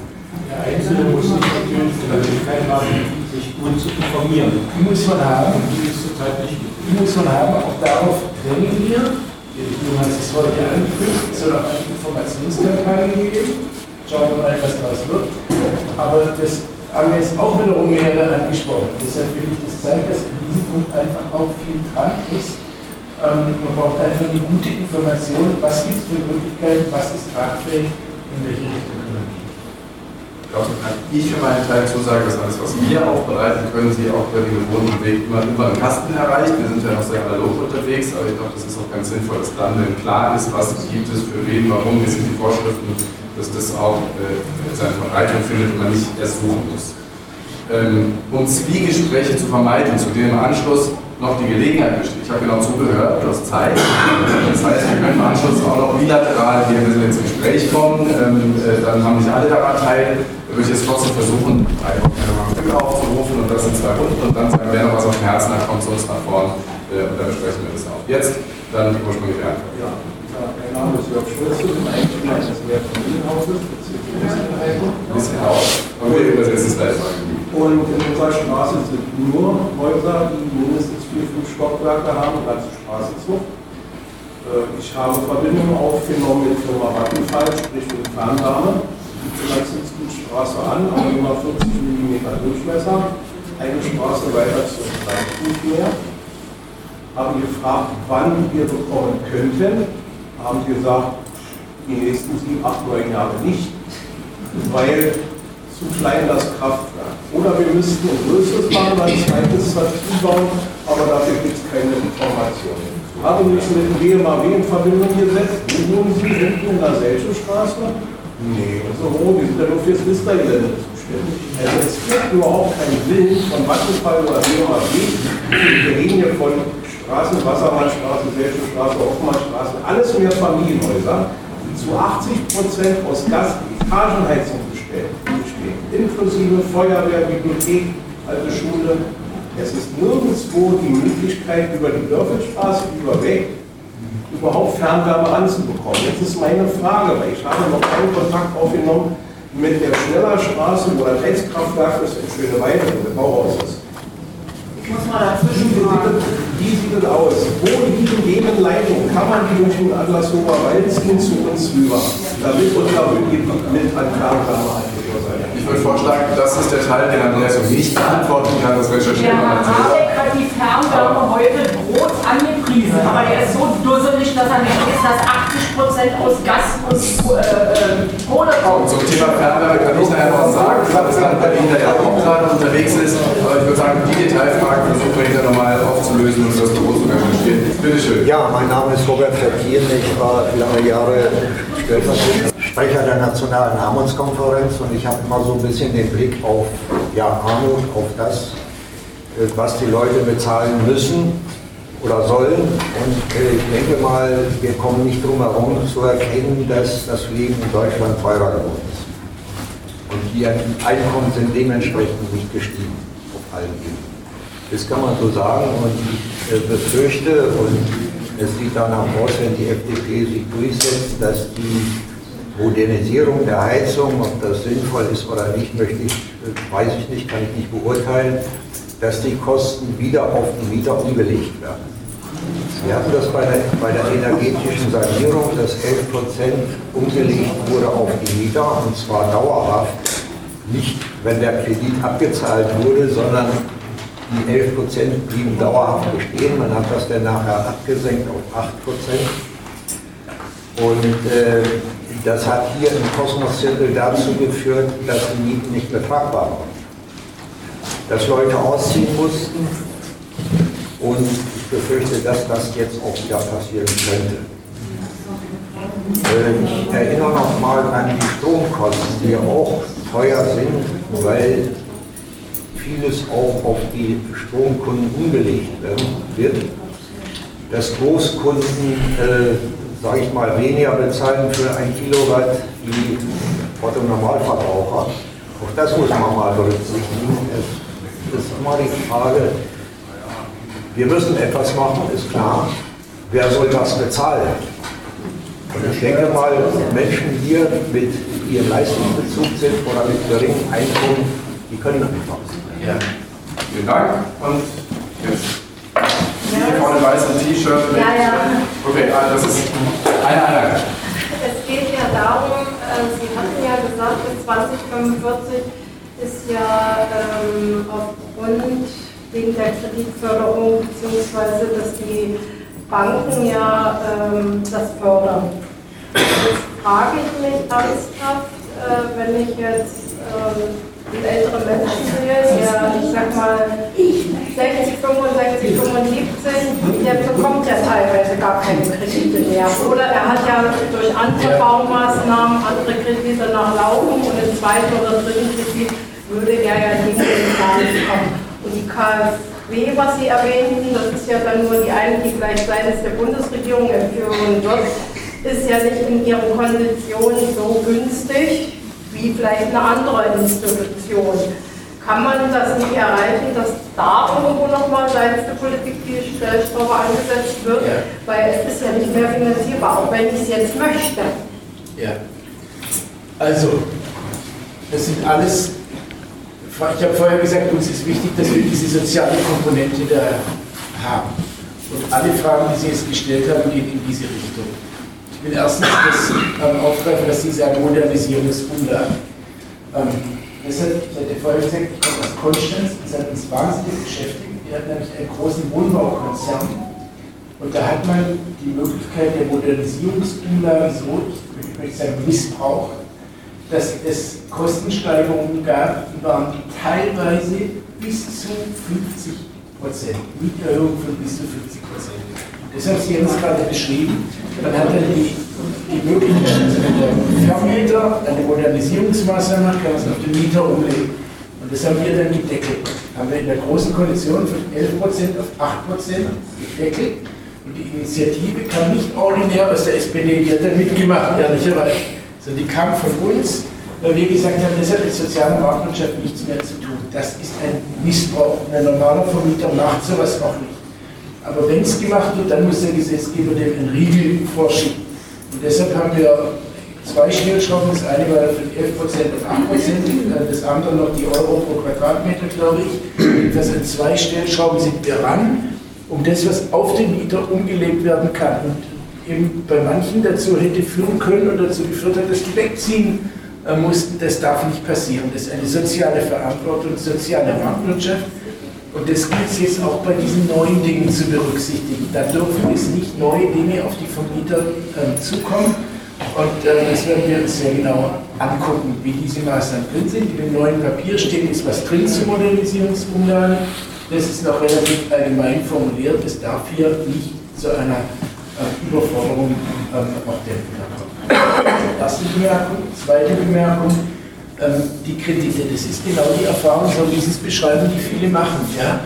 [SPEAKER 10] Der Einzelne muss sich natürlich die Möglichkeit haben, sich gut zu informieren.
[SPEAKER 9] Die muss man haben.
[SPEAKER 10] Die ist zurzeit nicht
[SPEAKER 9] Die muss man haben, auch darauf drängen wir. Du hast es heute angekündigt, es soll auch eine Informationskampagne geben. Schauen wir mal, was daraus wird. Aber das haben wir jetzt auch wiederum mehrere angesprochen. Deshalb will ich das zeigen, dass in diesem Punkt einfach auch viel dran ist man braucht einfach eine gute Information, was gibt es für Möglichkeiten, was ist tragfähig, in welche Richtung können wir
[SPEAKER 11] ich für meinen Teil zusagen, dass alles, was wir aufbereiten können, Sie auch über den gewohnten Weg immer über den Kasten erreicht. Wir sind ja noch sehr analog unterwegs, aber ich glaube, das ist auch ganz sinnvoll, dass dann, wenn klar ist, was gibt es für wen, warum, wie sind die Vorschriften, dass das auch äh, seine Verbreitung findet und man nicht erst suchen muss. Ähm, um Zwiegespräche zu vermeiden, zu dem Anschluss noch die Gelegenheit besteht. Ich habe genau zugehört, du hast Zeit. Das heißt, wir können im Anschluss auch noch bilateral hier ein bisschen ins Gespräch kommen. Ähm, äh, dann haben nicht alle daran teil. Würde ich jetzt trotzdem versuchen, drei Brücke aufzurufen und das in zwei Runden und dann sagen, wer noch was auf dem Herzen hat, kommt zu uns nach vorne äh, und dann besprechen wir das auch. Jetzt dann die ursprüngliche Antwort.
[SPEAKER 12] Ja, mein Name ist Jörg Schulze, bin Eigentümer eines Mehrfamilienhauses,
[SPEAKER 11] Ein bisschen aber wir übersetzen es gleich mal.
[SPEAKER 12] Und in unserer Straße sind nur Häuser, die mindestens vier, fünf Stockwerke haben, ganze Straßenzug. Äh, ich habe Verbindungen aufgenommen mit Firma Vattenfall, sprich mit Fernwärme. Die pflanzen die Straße an, haben immer 40 mm Durchmesser. Eine Straße weiter zur nicht mehr. Haben gefragt, wann wir bekommen könnten. Haben gesagt, die nächsten sieben, acht, neun Jahre nicht, weil zu klein das Kraftwerk. Oder wir müssten ein größeres machen, ein zweites dazu bauen, aber dafür gibt es keine Informationen. Habe mich mit dem BMAW in Verbindung gesetzt. Wo wohnen Sie? Hinten in der Selchostraße? Nee, so wo? Wir sind ja nur fürs Listergelände zuständig. Also es gibt überhaupt keinen Willen von Vattenfall oder BMAW. Wir reden hier von Straßen, Wassermannstraße, Selchostraße, Hoffmannstraße, alles mehr Familienhäuser, zu 80 Prozent aus Gas- und Etagenheizung bestehen inklusive Feuerwehr, Bibliothek, alte Schule. Es ist nirgendwo die Möglichkeit, über die Dörfelstraße überweg überhaupt Fernwärme anzubekommen. Jetzt ist meine Frage, weil ich habe noch keinen Kontakt aufgenommen mit der Schnellerstraße, wo ein Heizkraftwerk ist in Schöneweide, wo der Bauhaus ist.
[SPEAKER 13] Ich muss mal dazwischen fragen.
[SPEAKER 12] Wie sieht es aus? Wo liegen jene Leitungen? Kann man die durch den Adlershofer Wald ziehen zu uns rüber, damit unser Gebiet mit an Fernwärme
[SPEAKER 11] ich würde vorschlagen, das ist der Teil, den Andreas und ich beantworten kann. Das recherchieren
[SPEAKER 13] wir mal Habeck hat die Fernwärme heute groß angepriesen, aber er ist so dusselig, dass er nicht weiß, dass 80 Prozent aus Gas und äh, Kohle kommt.
[SPEAKER 11] Zum Thema Fernwärme kann ich nachher noch sagen, weil das Land Berlin da ja auch gerade unterwegs ist. Aber ich würde sagen, die Detailfragen versuchen wir hinterher nochmal aufzulösen und das Büro zu recherchieren. Bitte schön.
[SPEAKER 14] Ja, mein Name ist Robert Vertieren. Ich war lange Jahre stellvertretender Sprecher der Nationalen Armutskonferenz und ich habe immer so ein bisschen den Blick auf ja, Armut, auf das, äh, was die Leute bezahlen müssen oder sollen. Und äh, ich denke mal, wir kommen nicht drum herum zu erkennen, dass das Leben in Deutschland teurer geworden ist. Und die Einkommen sind dementsprechend nicht gestiegen auf allen Ebenen. Das kann man so sagen und ich äh, befürchte, und es sieht danach aus, wenn die FDP sich durchsetzt, dass die Modernisierung der Heizung, ob das sinnvoll ist oder nicht, möchte ich, weiß ich nicht, kann ich nicht beurteilen, dass die Kosten wieder auf die Mieter umgelegt werden. Wir hatten das bei der, bei der energetischen Sanierung, dass 11 Prozent umgelegt wurde auf die Mieter und zwar dauerhaft. Nicht, wenn der Kredit abgezahlt wurde, sondern die 11 Prozent blieben dauerhaft bestehen. Man hat das dann nachher abgesenkt auf 8 Prozent. Und äh, das hat hier im Kosmos-Zirkel dazu geführt, dass die Mieten nicht betragbar waren. Dass Leute ausziehen mussten und ich befürchte, dass das jetzt auch wieder passieren könnte. Äh, ich erinnere noch mal an die Stromkosten, die auch teuer sind, weil vieles auch auf die Stromkunden umgelegt wird. Dass Großkunden äh, sage ich mal, weniger bezahlen für ein Kilowatt wie Otto Normalverbraucher. Auch das muss man mal berücksichtigen. Es ist immer die Frage, wir müssen etwas machen, ist klar. Wer soll das bezahlen? Und ich denke mal, Menschen hier mit ihrem Leistungsbezug sind oder mit geringem Einkommen, die können einfach.
[SPEAKER 11] Ja. Vielen Dank. Und jetzt hier vorne weiß ein T-Shirt mit.
[SPEAKER 15] Ja, ja.
[SPEAKER 11] Okay, ah, das ist eine Einlage.
[SPEAKER 15] Es geht ja darum, äh, Sie hatten ja gesagt, bis 2045 ist ja ähm, aufgrund wegen der Kreditförderung, beziehungsweise dass die Banken ja ähm, das fördern. Jetzt frage ich mich ernsthaft, äh, wenn ich jetzt ähm, ältere Menschen sehe, der, ich sag mal, 60, 65, 75, der bekommt ja teilweise gar keine Kredite mehr. Oder er hat ja durch andere Baumaßnahmen andere Kredite noch laufen und im zweiten oder dritten Kredit würde er ja nicht den Plan kommen. Und die KfW, was Sie erwähnten, das ist ja dann nur die eine, die gleich seitens der Bundesregierung empführen wird, ist ja nicht in ihren Konditionen so günstig wie vielleicht eine andere Institution. Kann man das nicht erreichen, dass da irgendwo nochmal seitens der Politik die Stellschraube angesetzt wird? Ja. Weil es ist ja nicht mehr finanzierbar, auch wenn ich es jetzt möchte.
[SPEAKER 9] Ja. Also, das sind alles, ich habe vorher gesagt, uns ist wichtig, dass wir diese soziale Komponente da haben. Und alle Fragen, die Sie jetzt gestellt haben, gehen in diese Richtung will erstens das ähm, aufgreifen, dass Sie sagen, Modernisierungsumlagen. Ähm, deshalb, ich hatte vorher gesagt, ich komme aus Konstanz, das hat uns wahnsinnig beschäftigt. Wir hatten nämlich einen großen Wohnbaukonzern und da hat man die Möglichkeit der Modernisierungsumlagen so, ich möchte sagen Missbrauch, dass es Kostensteigerungen gab, die waren teilweise bis zu 50 Prozent, Mieterhöhung von bis zu 50 Prozent. Sie haben es gerade beschrieben, man hat dann die, die Möglichkeit, also wenn der Vermieter eine Modernisierungsmaßnahme macht, kann man es auf den Mieter umlegen. Und das haben wir dann gedeckelt. Haben wir in der großen Koalition von 11% auf 8% gedeckelt. Und die Initiative kam nicht ordinär aus der SPD, die hat dann mitgemacht, ehrlicherweise. Sondern die kam von uns, weil wir gesagt haben, das hat mit sozialer Marktwirtschaft nichts mehr zu tun. Das ist ein Missbrauch. Ein normaler Vermieter macht sowas auch nicht. Aber wenn es gemacht wird, dann muss der Gesetzgeber dem einen Riegel vorschieben. Und deshalb haben wir zwei Stellschrauben. Das eine war von 11% auf 8%, äh, das andere noch die Euro pro Quadratmeter, glaube ich. Das sind zwei Stellschrauben sind wir ran, um das, was auf den Mieter umgelegt werden kann. Und eben bei manchen dazu hätte führen können und dazu geführt hat, dass die wegziehen äh, mussten. Das darf nicht passieren. Das ist eine soziale Verantwortung, soziale Marktwirtschaft. Und das gilt es jetzt auch bei diesen neuen Dingen zu berücksichtigen. Da dürfen es nicht neue Dinge auf die Vermieter äh, zukommen. Und äh, das werden wir uns sehr genau angucken, wie diese Maßnahmen drin sind. In dem neuen Papier steht jetzt was drin zur Modernisierungsumlage. Das ist noch relativ allgemein formuliert. Es darf hier nicht zu einer äh, Überforderung ähm, auf der kommen. Erste Bemerkung. Zweite Bemerkung ähm, die Kredite. Das ist genau die Erfahrung, so wie Sie es beschreiben, die viele machen. Ja?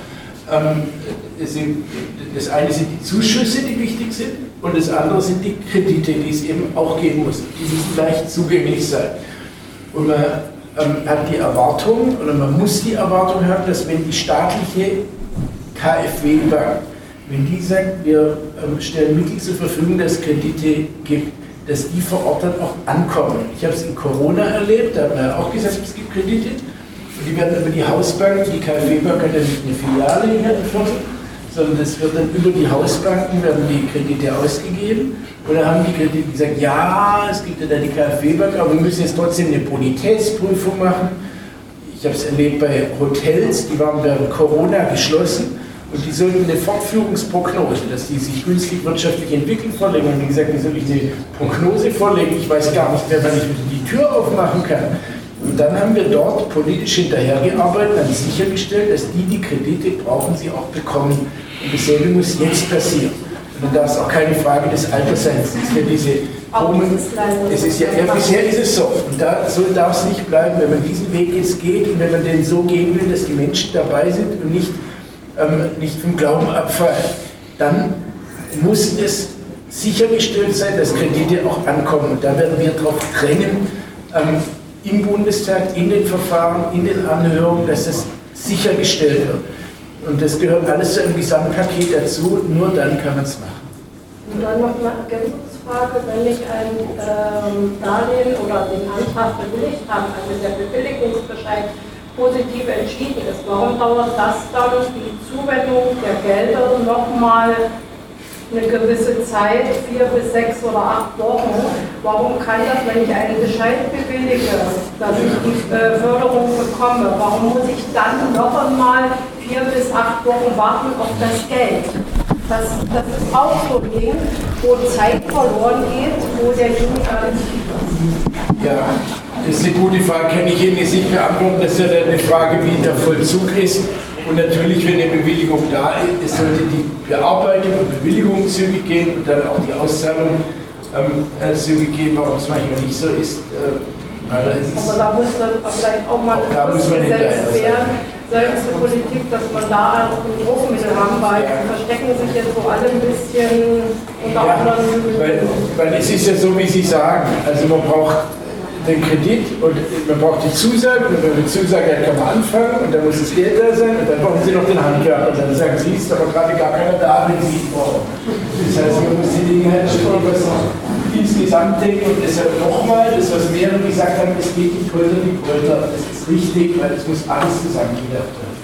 [SPEAKER 9] Ähm, das eine sind die Zuschüsse, die wichtig sind, und das andere sind die Kredite, die es eben auch geben muss. Die müssen leicht zugänglich sein. Und man ähm, hat die Erwartung, oder man muss die Erwartung haben, dass wenn die staatliche KfW-Bank, wenn die sagt, wir ähm, stellen Mittel zur Verfügung, dass Kredite gibt, dass die vor Ort dann auch ankommen. Ich habe es in Corona erlebt, da hat man ja auch gesagt, es gibt Kredite. Und die werden über die Hausbank, die KfW-Bank hat ja nicht eine Filiale hier in sondern es wird dann über die Hausbanken werden die Kredite ausgegeben. Und dann haben die Kredite gesagt, ja, es gibt ja da die KfW-Bank, aber wir müssen jetzt trotzdem eine Bonitätsprüfung machen. Ich habe es erlebt bei Hotels, die waren während Corona geschlossen und die sollten eine Fortführungsprognose, dass die sich günstig wirtschaftlich entwickeln, vorlegen. Und wie gesagt, wie soll ich eine Prognose vorlegen? Ich weiß gar nicht mehr, wann ich wieder die Tür aufmachen kann. Und dann haben wir dort politisch hinterhergearbeitet, dann sichergestellt, dass die, die Kredite brauchen, sie auch bekommen. Und dasselbe muss jetzt passieren. Und dann darf es auch keine Frage des Alters sein. Es ist ja diese Homen, es ist ja, ja, bisher ist es so. Und da, so darf es nicht bleiben, wenn man diesen Weg jetzt geht und wenn man den so gehen will, dass die Menschen dabei sind und nicht, ähm, nicht vom Glauben abfallen, dann muss es sichergestellt sein, dass Kredite auch ankommen. Und da werden wir darauf drängen, ähm, im Bundestag, in den Verfahren, in den Anhörungen, dass das sichergestellt wird. Und das gehört alles zu einem Gesamtpaket dazu, nur dann kann man es machen.
[SPEAKER 15] Und dann noch eine Ergänzungsfrage, wenn ich ein ähm, Darlehen oder den Antrag bewilligt habe, also der Bewilligungsbescheid positiv entschieden ist, warum dauert das dann die Zuwendung der Gelder nochmal eine gewisse Zeit, vier bis sechs oder acht Wochen. Warum kann das, wenn ich einen Bescheid bewillige, dass ich die äh, Förderung bekomme, warum muss ich dann noch einmal vier bis acht Wochen warten auf das Geld? Das, das ist auch so ein Ding, wo Zeit verloren geht, wo der Junge gar nicht
[SPEAKER 9] Ja, das ist eine gute Frage, kann ich Ihnen jetzt nicht beantworten. Das ist ja eine Frage, wie der Vollzug ist. Und natürlich, wenn eine Bewilligung da ist, sollte die Bearbeitung und Bewilligung zügig gehen und dann auch die Auszahlung ähm, äh, zügig gehen. Warum es manchmal nicht so ist, äh,
[SPEAKER 15] aber da muss dann vielleicht auch mal
[SPEAKER 9] da muss man
[SPEAKER 15] gesetzt werden, seitens der Politik, dass man da auch ein Druckmittel haben, weil ja. verstecken sich jetzt so alle ein bisschen unter
[SPEAKER 9] ja, anderem. Weil, weil es ist ja so, wie Sie sagen, also man braucht den Kredit und man braucht die Zusage und wenn man die Zusage hat, kann man anfangen und dann muss das Geld da sein und dann brauchen Sie noch den Handwerker und dann sagen Sie, ist aber gerade gar keiner da, wenn Sie brauchen. Das heißt, man muss die Dinge halt was insgesamt denken und deshalb nochmal, das was mehrere gesagt haben, es geht nicht Polter wie Polter, das ist richtig, weil es muss alles zusammengedacht werden.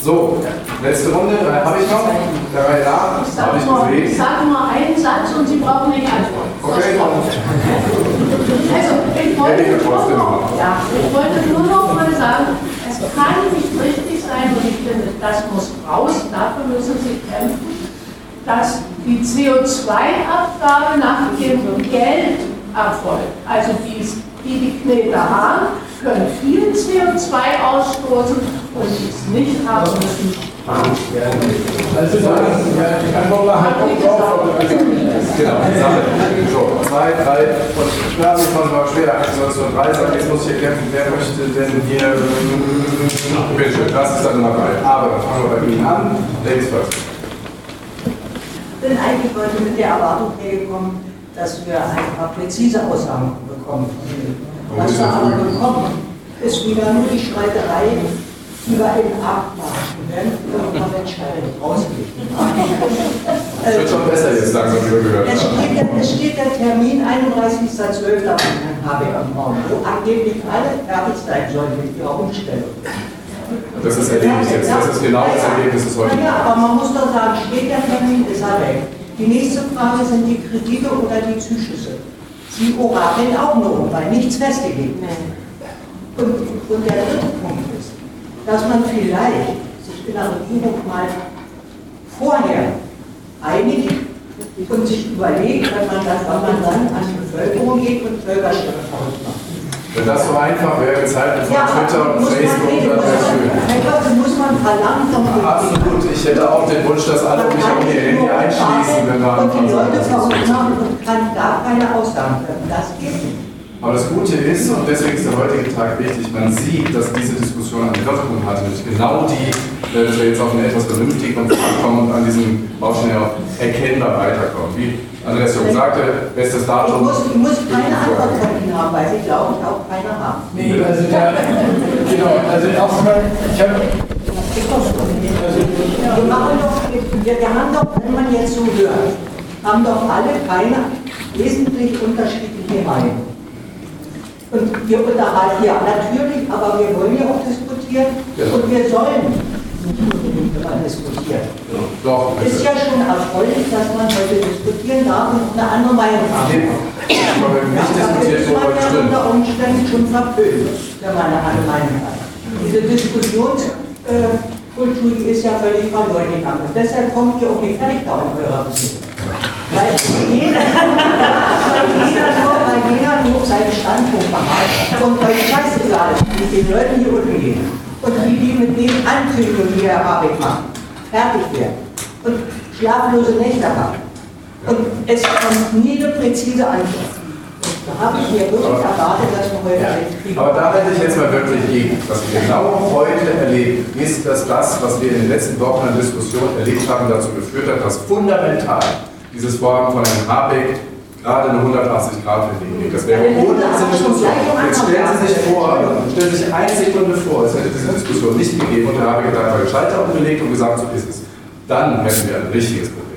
[SPEAKER 11] So, letzte Runde, habe ich noch? Drei
[SPEAKER 16] da, habe ich gesehen. Ich sage nur einen Satz und Sie brauchen nicht antworten.
[SPEAKER 11] Okay.
[SPEAKER 16] Also, ich wollte, nur noch, ja, ich wollte nur noch mal sagen, es kann nicht richtig sein und ich finde, das muss raus, dafür müssen Sie kämpfen, dass die CO2-Abgabe nach dem Geld erfolgt. Also die, die, die Knete haben, können viel CO2 ausstoßen und es nicht haben müssen. Also
[SPEAKER 9] ja, ich kann mal halt auch drauf.
[SPEAKER 11] Genau, so, zwei, drei, und klar, ich fand mal schwer, also so drei. Sagen, jetzt muss ich hier kämpfen, wer möchte denn hier, bitte schön, das ist dann dabei. Aber dann fangen wir bei Ihnen an, Ladies first.
[SPEAKER 17] Ich bin eigentlich heute mit der Erwartung hergekommen, dass wir ein paar präzise Aussagen bekommen. Was wir aber bekommen, ist wieder nur die Streiterei über den Abmachen, wenn irgendwann Entscheidung rausgeht.
[SPEAKER 11] Es wird schon besser jetzt langsam, wie wir gehört
[SPEAKER 17] es steht, der, es steht der Termin 31.12. auf Herrn Habeck am Raum, wo angeblich alle fertig sein sollen mit ihrer Umstellung.
[SPEAKER 11] Das ist erledigt jetzt. Das ist genau das Ergebnis des heutigen
[SPEAKER 17] Ja, aber man muss doch sagen, steht der Termin, ist er weg. Die nächste Frage sind die Kredite oder die Zuschüsse. Sie orakeln auch nur, weil nichts festgelegt ist. Und, und der dritte Punkt ist, dass man vielleicht sich in der Regierung mal vorher einigt und sich überlegt, wenn man dann, wenn man dann an die Bevölkerung geht und Bürgerschaften ausmacht.
[SPEAKER 11] Wenn das so einfach wäre, Zeiten von ja, Twitter und Facebook, dann wäre es schön.
[SPEAKER 17] Das muss man verlangen
[SPEAKER 11] Absolut. Ich hätte auch den Wunsch, dass alle mich auf ihr Handy einschließen, wenn wir
[SPEAKER 17] Und die Leute verurteilen und kann gar keine Aussagen treffen. Das geht nicht.
[SPEAKER 11] Aber das Gute ist, und deswegen ist der heutige Tag wichtig, man sieht, dass diese Diskussion eine Wirkung hat. Nämlich genau die, dass wir jetzt auf eine etwas vernünftigeren Pfad kommen und an diesem Baustein auch erkennbar weiterkommen. Wie Andreas Jung sagte, bestes Datum.
[SPEAKER 17] Ich muss, ich muss keine Antwort von Ihnen haben, weil Sie glaube ich auch keine haben.
[SPEAKER 9] Nee, also da, genau, also erstmal, ich habe. Also,
[SPEAKER 17] wir, machen doch, wir, wir haben doch, wenn man jetzt so hört, haben doch alle keine wesentlich unterschiedliche Meinung. Und wir unterhalten, ja natürlich, aber wir wollen ja auch diskutieren ja. und wir sollen nicht unbedingt immer diskutieren.
[SPEAKER 11] Doch.
[SPEAKER 17] Ist ja schon erfreulich, dass man heute diskutieren darf und eine andere Meinung haben darf.
[SPEAKER 11] Aber wenn nicht diskutiert
[SPEAKER 17] Das
[SPEAKER 11] wurde,
[SPEAKER 17] man ja unter Umständen schon verpönt, wenn man eine andere Meinung hat. Diese Diskussionskultur die ist ja völlig verloren gegangen. Und deshalb kommt ihr auch nicht fertig da in eurer Beziehung. Weil jeder, weil <laughs> jeder nur, weil jeder nur seinen Standpunkt hat. Und euch scheißegal, wie den Leuten hier unten geht. Und wie die mit den Anzügen, die Herr Habeck macht, fertig werden. Und schlaflose Nächte haben. Und es kommt nie eine präzise Antwort. Da habe ich mir wirklich erwartet, dass wir heute Krieg
[SPEAKER 11] Aber da hätte ich jetzt mal wirklich gegen. Was wir genau heute erleben, ist, dass das, was wir in den letzten Wochen an Diskussion erlebt haben, dazu geführt hat, dass fundamental dieses Vorhaben von Herrn Habeck gerade eine 180-Grad-Wendung gibt. Das wäre ohne diese Diskussion. Jetzt stellen Sie sich vor, stellen Sie sich eine Sekunde vor, es hätte diese Diskussion nicht gegeben und Herr Habeck hat einfach den Schalter umgelegt und gesagt, so ist es. Dann hätten wir ein richtiges Problem.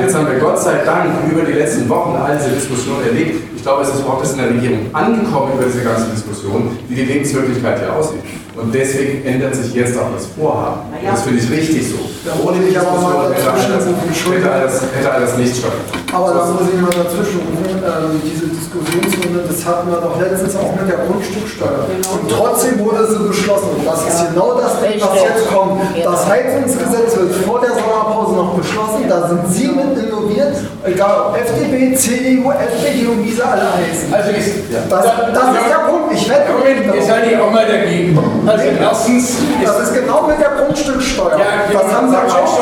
[SPEAKER 11] Jetzt haben wir Gott sei Dank über die letzten Wochen all diese Diskussionen erlebt. Ich glaube, es ist überhaupt erst in der Regierung angekommen über diese ganze Diskussion, wie die Lebenswirklichkeit hier aussieht. Und deswegen ändert sich jetzt auch das Vorhaben. Und das finde ich richtig so. Ohne die Diskussion hätte all das, hätte all das, hätte all das nicht stattgefunden.
[SPEAKER 18] Aber da muss ich mal dazwischen rufen, ähm, diese Diskussionsrunde, das hatten wir doch letztens auch mit der Grundstücksteuer. Und trotzdem wurde sie beschlossen. Und das ist genau das Ding, was jetzt kommt. Das Heizungsgesetz wird vor der Sommerpause noch beschlossen. Da sind Sie mit involviert, egal ob FDP, CDU, FDP und wie sie alle heißen.
[SPEAKER 9] Also ist,
[SPEAKER 18] das, das ist der Punkt. Ich wette
[SPEAKER 9] Moment, ihr seid ja auch mal dagegen. Also erstens
[SPEAKER 18] das ist genau mit der Grundstücksteuer.
[SPEAKER 9] Ja,
[SPEAKER 18] das haben Sie auch.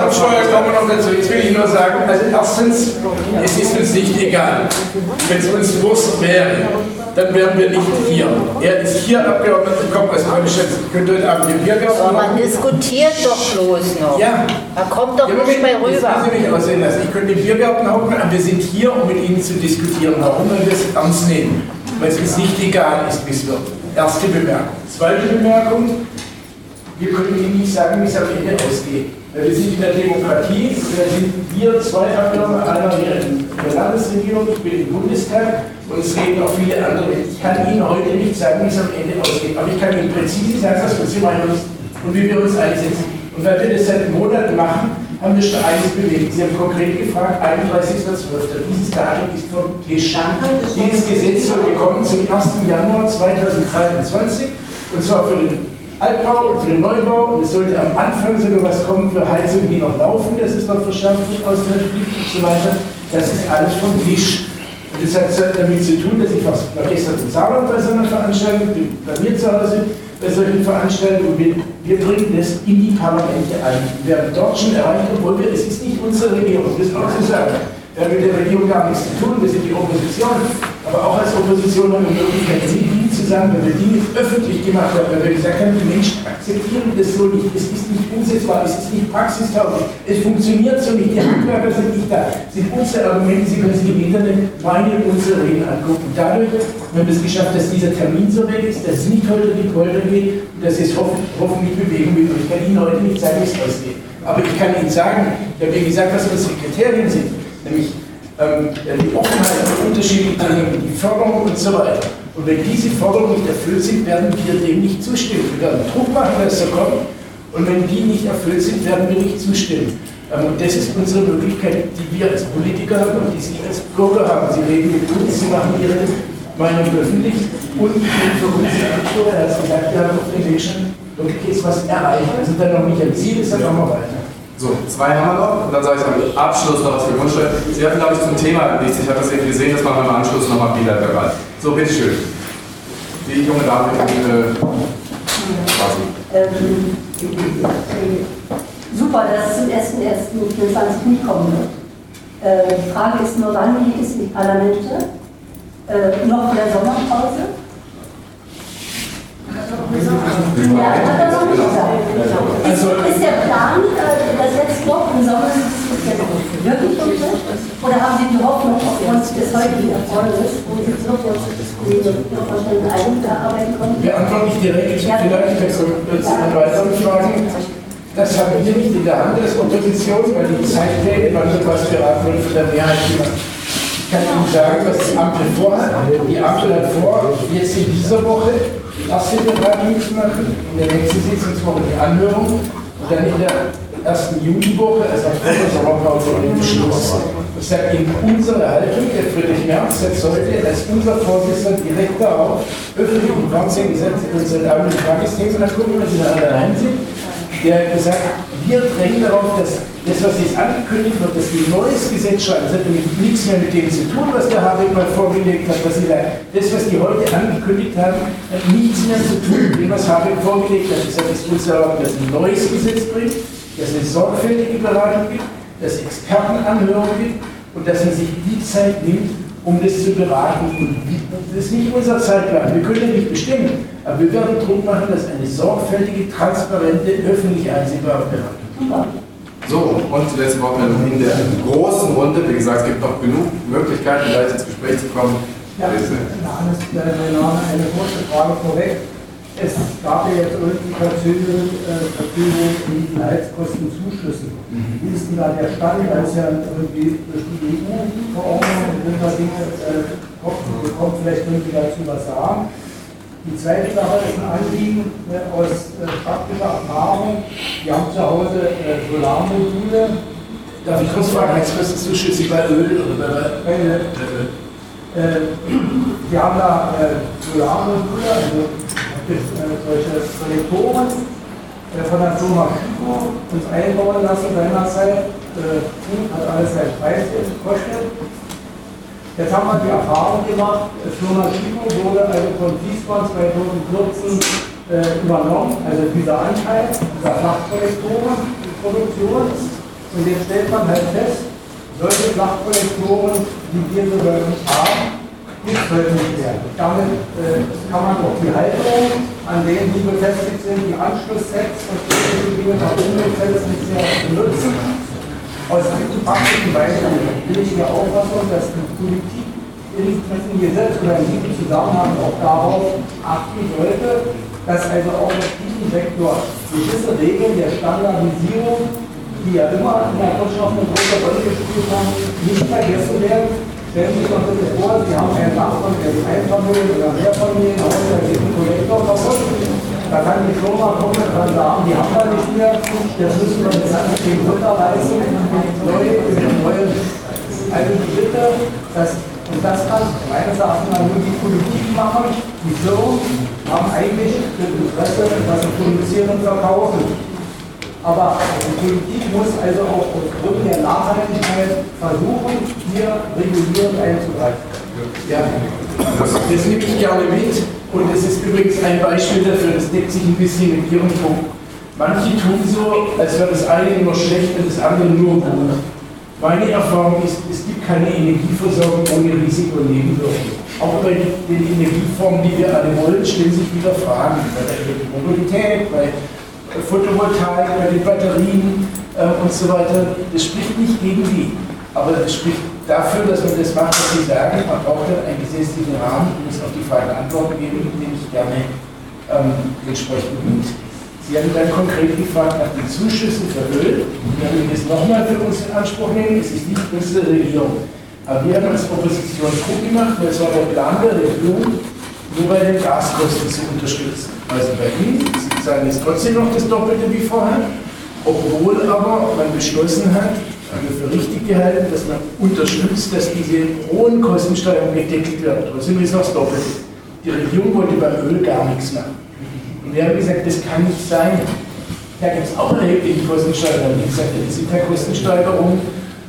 [SPEAKER 9] Grundsteuer, kommen wir noch dazu. Jetzt will ich nur sagen, also erstens, es ist uns nicht egal. Wenn es uns bewusst wäre, dann wären wir nicht hier. Er ist hier Abgeordneter, kommt aus Neustadt, könnte heute Abend im Biergarten.
[SPEAKER 19] Aber man diskutiert doch bloß noch.
[SPEAKER 9] Ja.
[SPEAKER 19] Da kommt doch
[SPEAKER 9] Ja,
[SPEAKER 19] nicht mehr rüber.
[SPEAKER 9] Das müssen Sie mich aussehen lassen. Ich könnte im Biergarten hocken, aber wir sind hier, um mit Ihnen zu diskutieren. Warum? Wir es ernst nehmen. Weil es uns nicht egal ist, wie es wird. Erste Bemerkung. Zweite Bemerkung. Wir können Ihnen nicht sagen, wie es am Ende ausgeht. Wir sind in der Demokratie, da sind wir zwei einer hier in der Landesregierung, ich bin im Bundestag und es reden auch viele andere. Ich kann Ihnen heute nicht sagen, wie es am Ende ausgeht, aber ich kann Ihnen präzise sagen, was unsere Meinung ist und wie wir uns einsetzen. Und weil wir das seit Monaten machen, haben wir schon eines bewegt. Sie haben konkret gefragt, 31.12. Dieses Datum ist vom Tisch. Dieses Gesetz soll gekommen zum 1. Januar 2023 und zwar für den Altbau und für den Neubau und es sollte am Anfang sogar was kommen für Heizungen, die noch laufen, das ist noch verschärft wird aus der Republik und so weiter. Das ist alles vom Tisch. Und das hat damit zu tun, dass ich was war gestern im Saarland bei so einer Veranstaltung, bin bei mir zu Hause bei solchen Veranstaltungen und wir, bringen das in die Parlamente ein. Wir haben dort schon erreicht, obwohl wir, es ist nicht unsere Regierung, das auch zu sagen. Wir haben mit der Regierung gar nichts zu tun, wir sind die Opposition. Aber auch als Opposition haben wir die Möglichkeit, Dinge zu sagen, wenn wir Dinge öffentlich gemacht haben, weil wir gesagt haben, die Menschen akzeptieren das so nicht, es ist nicht umsetzbar, es ist nicht praxistauglich, es funktioniert so nicht, die Handwerker sind nicht da, sind unsere Argumente, Sie können sich im Internet meine und unsere Reden angucken. Dadurch haben wir es geschafft, dass dieser Termin so weg ist, dass es nicht heute die Polter geht und dass es hoff hoffentlich bewegen wird. Ich kann Ihnen heute nicht sagen, wie es ausgeht. Aber ich kann Ihnen sagen, ich habe Ihnen gesagt, was unsere Kriterien sind, nämlich die Offenheit für die Förderung und so weiter. Und wenn diese Forderungen nicht erfüllt sind, werden wir dem nicht zustimmen. Wir werden Druck machen, dass er kommt. Und wenn die nicht erfüllt sind, werden wir nicht zustimmen. Ähm, und das ist unsere Möglichkeit, die wir als Politiker haben und die Sie als Bürger haben. Sie reden mit uns, Sie machen Ihre Meinung öffentlich und für uns Akteure, er hat gesagt, wir haben auf den Weg schon wirklich jetzt was erreicht. Also dann noch nicht am Ziel ist, dann machen wir weiter.
[SPEAKER 11] So, zwei haben wir noch und dann sage ich am Abschluss noch was für Grundsteuer. Sie hatten, glaube ich, zum Thema nichts. Ich habe das eben gesehen, das machen wir im Anschluss nochmal verbal. So, bitteschön. Die junge Dame äh, quasi.
[SPEAKER 20] Ähm, super, dass zum 1.1.24 nicht kommen wird. Äh, die Frage ist nur, wann geht es in die Parlamente? Äh, noch vor der Sommerpause? Gesagt. Ist, ist der Plan, äh, dass jetzt noch im Sommer wirklich umsetzt? Oder haben Sie die Hoffnung aufgrund des heutigen Erfolges, wo Sie so noch wahrscheinlich eine Einigung erarbeiten konnten?
[SPEAKER 9] Wir antworten nicht direkt,
[SPEAKER 20] Ja.
[SPEAKER 9] vielleicht jetzt an weiteren Fragen. Das haben wir nicht in der Hand als Opposition, weil die Zeitpläne, wann wird was beraten wird, von der Mehrheit gemacht. Ich kann Ihnen sagen, was die Ampel vorhat. Die Ampel hat vor, jetzt in dieser Woche die erste Beratung zu machen, in der nächsten Sitzungswoche die Anhörung und dann in der ersten Juniwoche, also der Sommerpause, den Beschluss. Ich sage Ihnen, unsere Haltung, der Friedrich Merz setzt heute als unser Vorsitzender direkt darauf, öffentlich im Fernsehen gesetzt, unsere Damen und Tagesthemen, dann gucken wir, Sie da alle rein sind, der hat gesagt, wir drängen darauf, dass das, was jetzt angekündigt wird, dass ein neues Gesetz schreiben, das hat nämlich nichts mehr mit dem zu tun, was der Habeck mal vorgelegt hat. Was sie da, das, was die heute angekündigt haben, hat nichts mehr zu tun mit dem, was Habeck vorgelegt hat. Das heißt, es muss erlauben, dass ein neues Gesetz bringt, dass es sorgfältige Beratung gibt, dass es Expertenanhörungen gibt und dass man sich die Zeit nimmt, um das zu beraten. Und das ist nicht unser Zeitplan. Wir können ja nicht bestimmen, aber wir werden Druck machen, dass eine sorgfältige, transparente, öffentlich einsehbare Beratung
[SPEAKER 11] so, und die letzte Wortmeldung in der großen Runde. Wie gesagt, es gibt noch genug Möglichkeiten, gleich ins Gespräch zu kommen.
[SPEAKER 21] Ja,
[SPEAKER 11] Bitte.
[SPEAKER 21] Hannes, mein Name, eine kurze Frage vorweg. Es gab ja jetzt irgendwie Verzögerung, äh, Verfügung in den Heizkostenzuschüssen. Wie ist denn da der Stand? Ist ja irgendwie durch die EU-Verordnung da Dinge, äh, kommt, kommt vielleicht irgendwie dazu was sagen. Die zweite Sache ist ein Anliegen äh, aus äh, praktischer Erfahrung. Wir haben zu Hause äh, Solarmodule.
[SPEAKER 9] Darf ich kurz fragen, Heizkostenzuschüsse bei Öl oder bei
[SPEAKER 21] Öl? Äh, wir haben da äh, Solarmodule, also äh, solche Kollektoren äh, von der Firma Chico uns einbauen lassen seinerzeit. Äh, hat alles seinen Preis gekostet. Jetzt haben wir die Erfahrung gemacht, Firma Chico wurde also von Fließband 2014 äh, übernommen, also dieser Anteil dieser Flachkollektorenproduktion. Und jetzt stellt man halt fest, solche Flachkollektoren, die wir so haben, gibt es heute nicht mehr. Damit äh, kann man auch die Halterung, an denen die befestigt sind, die Anschlusssets und die Dinge nach umweltverhältnissen nicht mehr benutzen. Aus diesem praktischen Beispiel will ich hier Auffassung, dass die Politik in diesem Gesetz oder in diesem Zusammenhang auch darauf achten sollte, dass also auch in diesem Sektor gewisse Regeln der Standardisierung, die ja immer in der Wirtschaft eine große Rolle gespielt haben, nicht vergessen werden. Stellen Sie sich mal bitte vor, Sie haben einen Nachbarn, der ist Einfamilien- oder Mehrfamilienhaus, da geht ein Kollektor kaputt. Da kann die Firma kommen und sagen, die haben wir nicht mehr, das müssen wir jetzt an den runterreißen, neu, neu. Also die Bitte, dass, und das kann meines Erachtens nur die Politik machen, die Firmen haben eigentlich das Interesse, was sie produzieren und verkaufen. Aber die Politik muss also auch aufgrund der Nachhaltigkeit versuchen, hier regulierend einzugreifen.
[SPEAKER 9] Ja, das nehme ich gerne mit. Und es ist übrigens ein Beispiel dafür, das deckt sich ein bisschen mit Ihrem Punkt. Manche tun so, als wäre das eine immer schlecht und das andere nur gut. Meine Erfahrung ist, es gibt keine Energieversorgung ohne Risiko und Nebenwirkungen. Auch bei den Energieformen, die wir alle wollen, stellen sich wieder Fragen. Bei der Mobilität, bei Photovoltaik, bei den Batterien äh, und so weiter. Das spricht nicht gegen die. Aber das spricht dafür, dass man das macht, was Sie sagen. Man braucht dann einen gesetzlichen Rahmen, um es auf die Frage Antworten geben, den ich gerne ähm, entsprechend mit. Sie haben dann konkret gefragt nach den Zuschüssen für Öl. Wir haben das nochmal für uns in Anspruch nehmen. Es ist nicht unsere Regierung. Aber wir haben als Opposition Druck gemacht, weil es war der Plan der Regierung, nur bei den Gaskosten zu unterstützen. Also bei Ihnen, Sie sagen jetzt trotzdem noch das Doppelte wie vorher, obwohl aber man beschlossen hat, für richtig gehalten, dass man unterstützt, dass diese hohen Kostensteigerungen gedeckelt werden. Trotzdem ist das doppelt. Die Regierung wollte beim Öl gar nichts machen. Und wir haben gesagt, das kann nicht sein. Da gibt es auch erhebliche Kostensteigerungen. Ich gesagt, das sind keine Kostensteigerungen,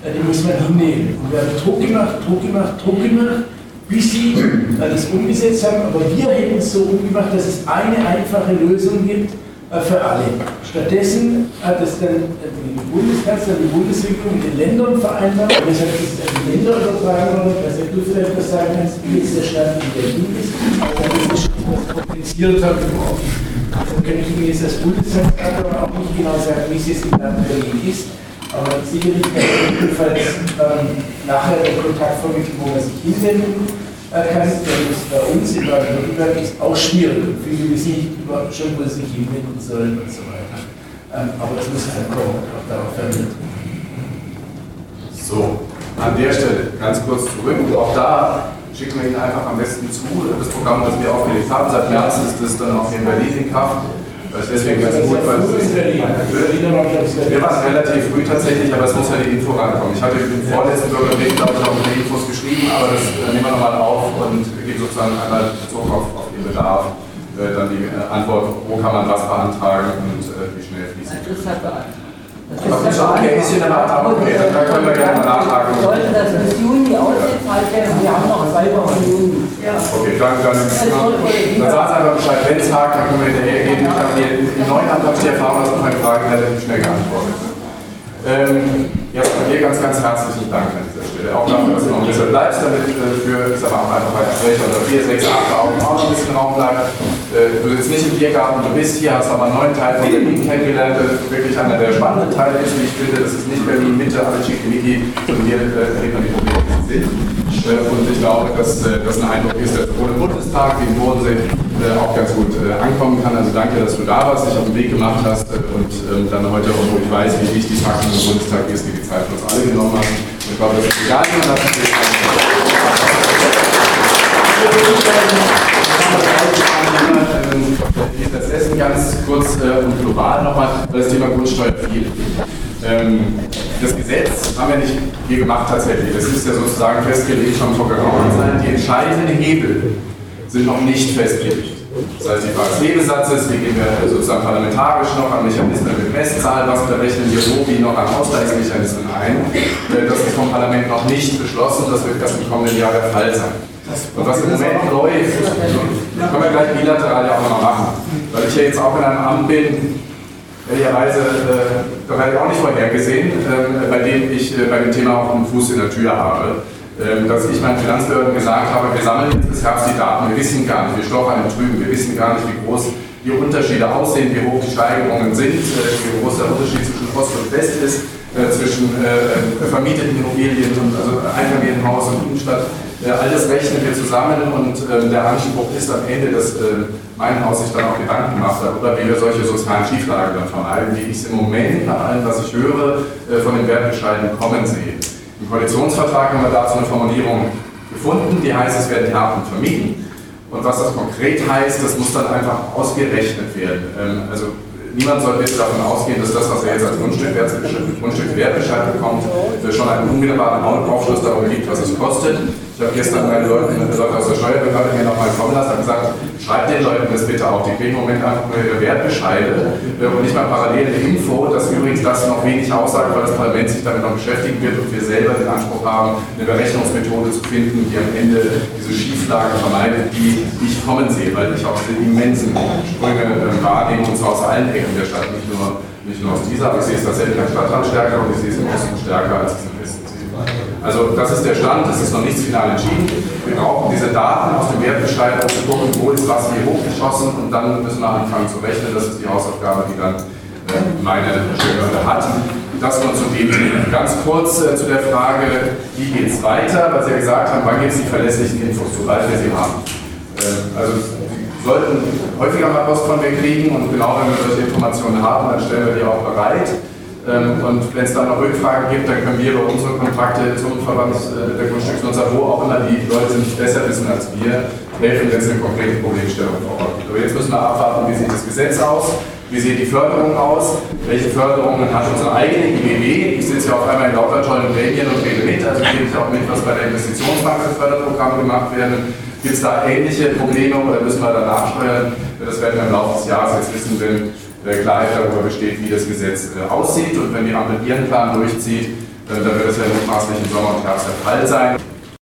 [SPEAKER 9] die muss man hinnehmen. Und wir haben Druck gemacht, Druck gemacht, Druck gemacht, bis sie das umgesetzt haben. Aber wir hätten es so umgemacht, dass es eine einfache Lösung gibt, äh, für alle. Stattdessen hat es dann die Bundeskanzler, die Bundesregierung mit den Ländern vereinbart, und deshalb ist es an die Länder übertragen worden, dass du vielleicht was sagen kannst, wie jetzt der Stand in Berlin ist, aber das ist etwas komplizierter geworden. Dann kann ich Ihnen jetzt als Bundeskanzler auch nicht genau sagen, wie es jetzt im Land Berlin ist, aber sicherlich kann ich jedenfalls ähm, nachher den Kontakt vermitteln, wo man sich hinwenden denn es bei uns in Baden-Württemberg ist auch schwierig. Viele wissen nicht schon, wo sie sich hinwenden sollen und so weiter. Ähm, aber das muss halt kommen, auch darauf vermitteln.
[SPEAKER 11] So, an der Stelle ganz kurz zurück. Und auch da schicken wir Ihnen einfach am besten zu. Das Programm, das wir aufgelegt haben, seit März ist das dann auch in Berlin in Kraft. Ist deswegen ganz gut, weil wir waren relativ früh tatsächlich, aber es muss ja die Info rankommen. Ich hatte im vorletzten Bürgerbrief, glaube ich, auch den Infos geschrieben, aber das äh, nehmen wir nochmal auf und geben sozusagen einmal Bezug auf, auf den Bedarf, äh, dann die äh, Antwort, wo kann man was beantragen und wie schnell fließen. Das ist okay, ist hier eine Nachtrag? Okay, dann können wir gerne mal nachhaken.
[SPEAKER 13] Sollte das bis Juni ausgezahlt werden, wir haben noch zwei Wochen Juni. Ja.
[SPEAKER 11] Okay, dann, dann, dann sagen Sie einfach Bescheid, wenn es hakt, dann können wir hinterher gehen. Ich habe hier im neuen Antrag die Erfahrung, dass man meine Fragen relativ schnell geantwortet. Ähm, ja, von dir ganz, ganz herzlichen Dank an dieser Stelle. Auch dafür, dass du noch ein bisschen bleibst, damit äh, für, ich sag mal, einfach weiter Sprecher oder 4, 6, 8 Augen auch noch ein bisschen Raum bleibt. Äh, du sitzt nicht im Biergarten, du bist hier, hast aber einen neuen Teil von Berlin kennengelernt, das wirklich einer der spannenden Teile ist, wie ich finde. Das ist nicht Berlin Mitte, alle Schickimicki, sondern hier äh, erlebt man die Probleme, die. Äh, und ich glaube, dass äh, das ein Eindruck ist, der sowohl im Bundestag wie im Bodensee äh, auch ganz gut ankommen kann. Also danke, dass du da warst, dich auf den Weg gemacht hast und ähm, dann heute, obwohl ich weiß, wie wichtig Fakten im Bundestag ist, die die Zeit für uns alle genommen hast. Ich glaube, das ist egal, wie man das das Essen ganz kurz und global nochmal, das Thema Grundsteuer viel. Ähm, das Gesetz haben wir nicht hier gemacht tatsächlich. Das ist ja sozusagen festgelegt schon vor geraumer Zeit. Die entscheidenden Hebel sind noch nicht festgelegt. Das heißt, die Frage des Hebesatzes, wie gehen wir sozusagen parlamentarisch noch an Mechanismen mit Messzahl, was berechnen wir wo, wie noch an Ausgleichsmechanismen ein. Äh, das ist vom Parlament noch nicht beschlossen, das wird erst im kommenden Jahr der Fall sein. Und was im Moment läuft, können wir gleich bilateral ja auch nochmal machen, weil ich ja jetzt auch in einem Amt bin, ehrlicherweise, äh, das hatte ich auch nicht vorhergesehen, äh, bei dem ich äh, bei dem Thema auch einen Fuß in der Tür habe. Ähm, dass ich meinen Finanzbehörden gesagt habe, wir sammeln jetzt bis Herbst die Daten, wir wissen gar nicht, wir stochern im Trüben, wir wissen gar nicht, wie groß die Unterschiede aussehen, wie hoch die Steigerungen sind, äh, wie groß der Unterschied zwischen Ost und West ist, äh, zwischen vermieteten Immobilien und also Einfamilienhaus und Innenstadt. All das rechnen wir zusammen und ähm, der Anspruch ist am Ende, dass mein Haus sich dann auch Gedanken macht darüber, wie wir solche sozialen Schieflagen dann vermeiden, wie ich es im Moment nach allem, was ich höre, von den Wertbescheiden kommen sehe. Im Koalitionsvertrag haben wir dazu eine Formulierung gefunden, die heißt, es werden Taten vermieden. Und was das konkret heißt, das muss dann einfach ausgerechnet werden. Ähm, also niemand sollte jetzt davon ausgehen, dass das, was er jetzt als Grundstückwertbescheid bekommt, schon einen unmittelbaren Aufschluss darüber gibt, was es kostet. Ich habe gestern meine Leute, Leute aus der Steuerbehörde hier nochmal kommen lassen und gesagt, schreibt den Leuten das bitte auf. Die kriegen im Moment einfach nur ihre Wertbescheide und nicht mal parallel eine Info, dass übrigens das noch wenig aussagt, weil das Parlament sich damit noch beschäftigen wird und wir selber den Anspruch haben, eine Berechnungsmethode zu finden, die am Ende diese Schieflagen vermeidet, die ich kommen sehe, weil ich auch diese immensen Sprünge äh, wahrnehme und zwar aus allen Ecken der Stadt, nicht nur, nicht nur aus dieser, aber ich sehe es tatsächlich am Stadtrand stärker und ich sehe es im Osten stärker als im Westen. Also das ist der Stand, es ist noch nichts final entschieden. Wir brauchen diese Daten aus dem Wertbescheid, um zu gucken, wo ist was hier hochgeschossen und dann müssen wir anfangen zu rechnen. Das ist die Hausaufgabe, die dann äh, meine Behörde hat. Das nur zu dem. Ganz kurz äh, zu der Frage, wie geht es weiter, weil Sie ja gesagt haben, wann gibt es die verlässlichen Infos, sobald wir sie haben. Äh, also Sie sollten häufiger mal Post von mir kriegen und genau wenn wir solche Informationen haben, dann stellen wir die auch bereit. Ähm, und wenn es dann noch Rückfragen gibt, dann können wir über unsere Kontakte zum Verband der Grundstücksnutzer, wo auch immer die Leute nicht besser wissen als wir, helfen, wenn es eine konkrete Problemstellung vor Ort gibt. Aber jetzt müssen wir abwarten, wie sieht das Gesetz aus, wie sieht die Förderung aus, welche Förderungen hat unsere eigene IBW. Ich sitze ja auf einmal in lauter tollen Gremien und rede mit, also kriege ich auch mit, was bei der Investitionsbank für Förderprogramme gemacht werden. Gibt es da ähnliche Probleme oder müssen wir da nachsteuern? Das werden wir im Laufe des Jahres jetzt wissen, wenn Klarheit darüber besteht, wie das Gesetz äh, aussieht. Und wenn die Ampel ihren Plan durchzieht, dann wird es ja mutmaßlich im Sommer und Herbst der Fall sein.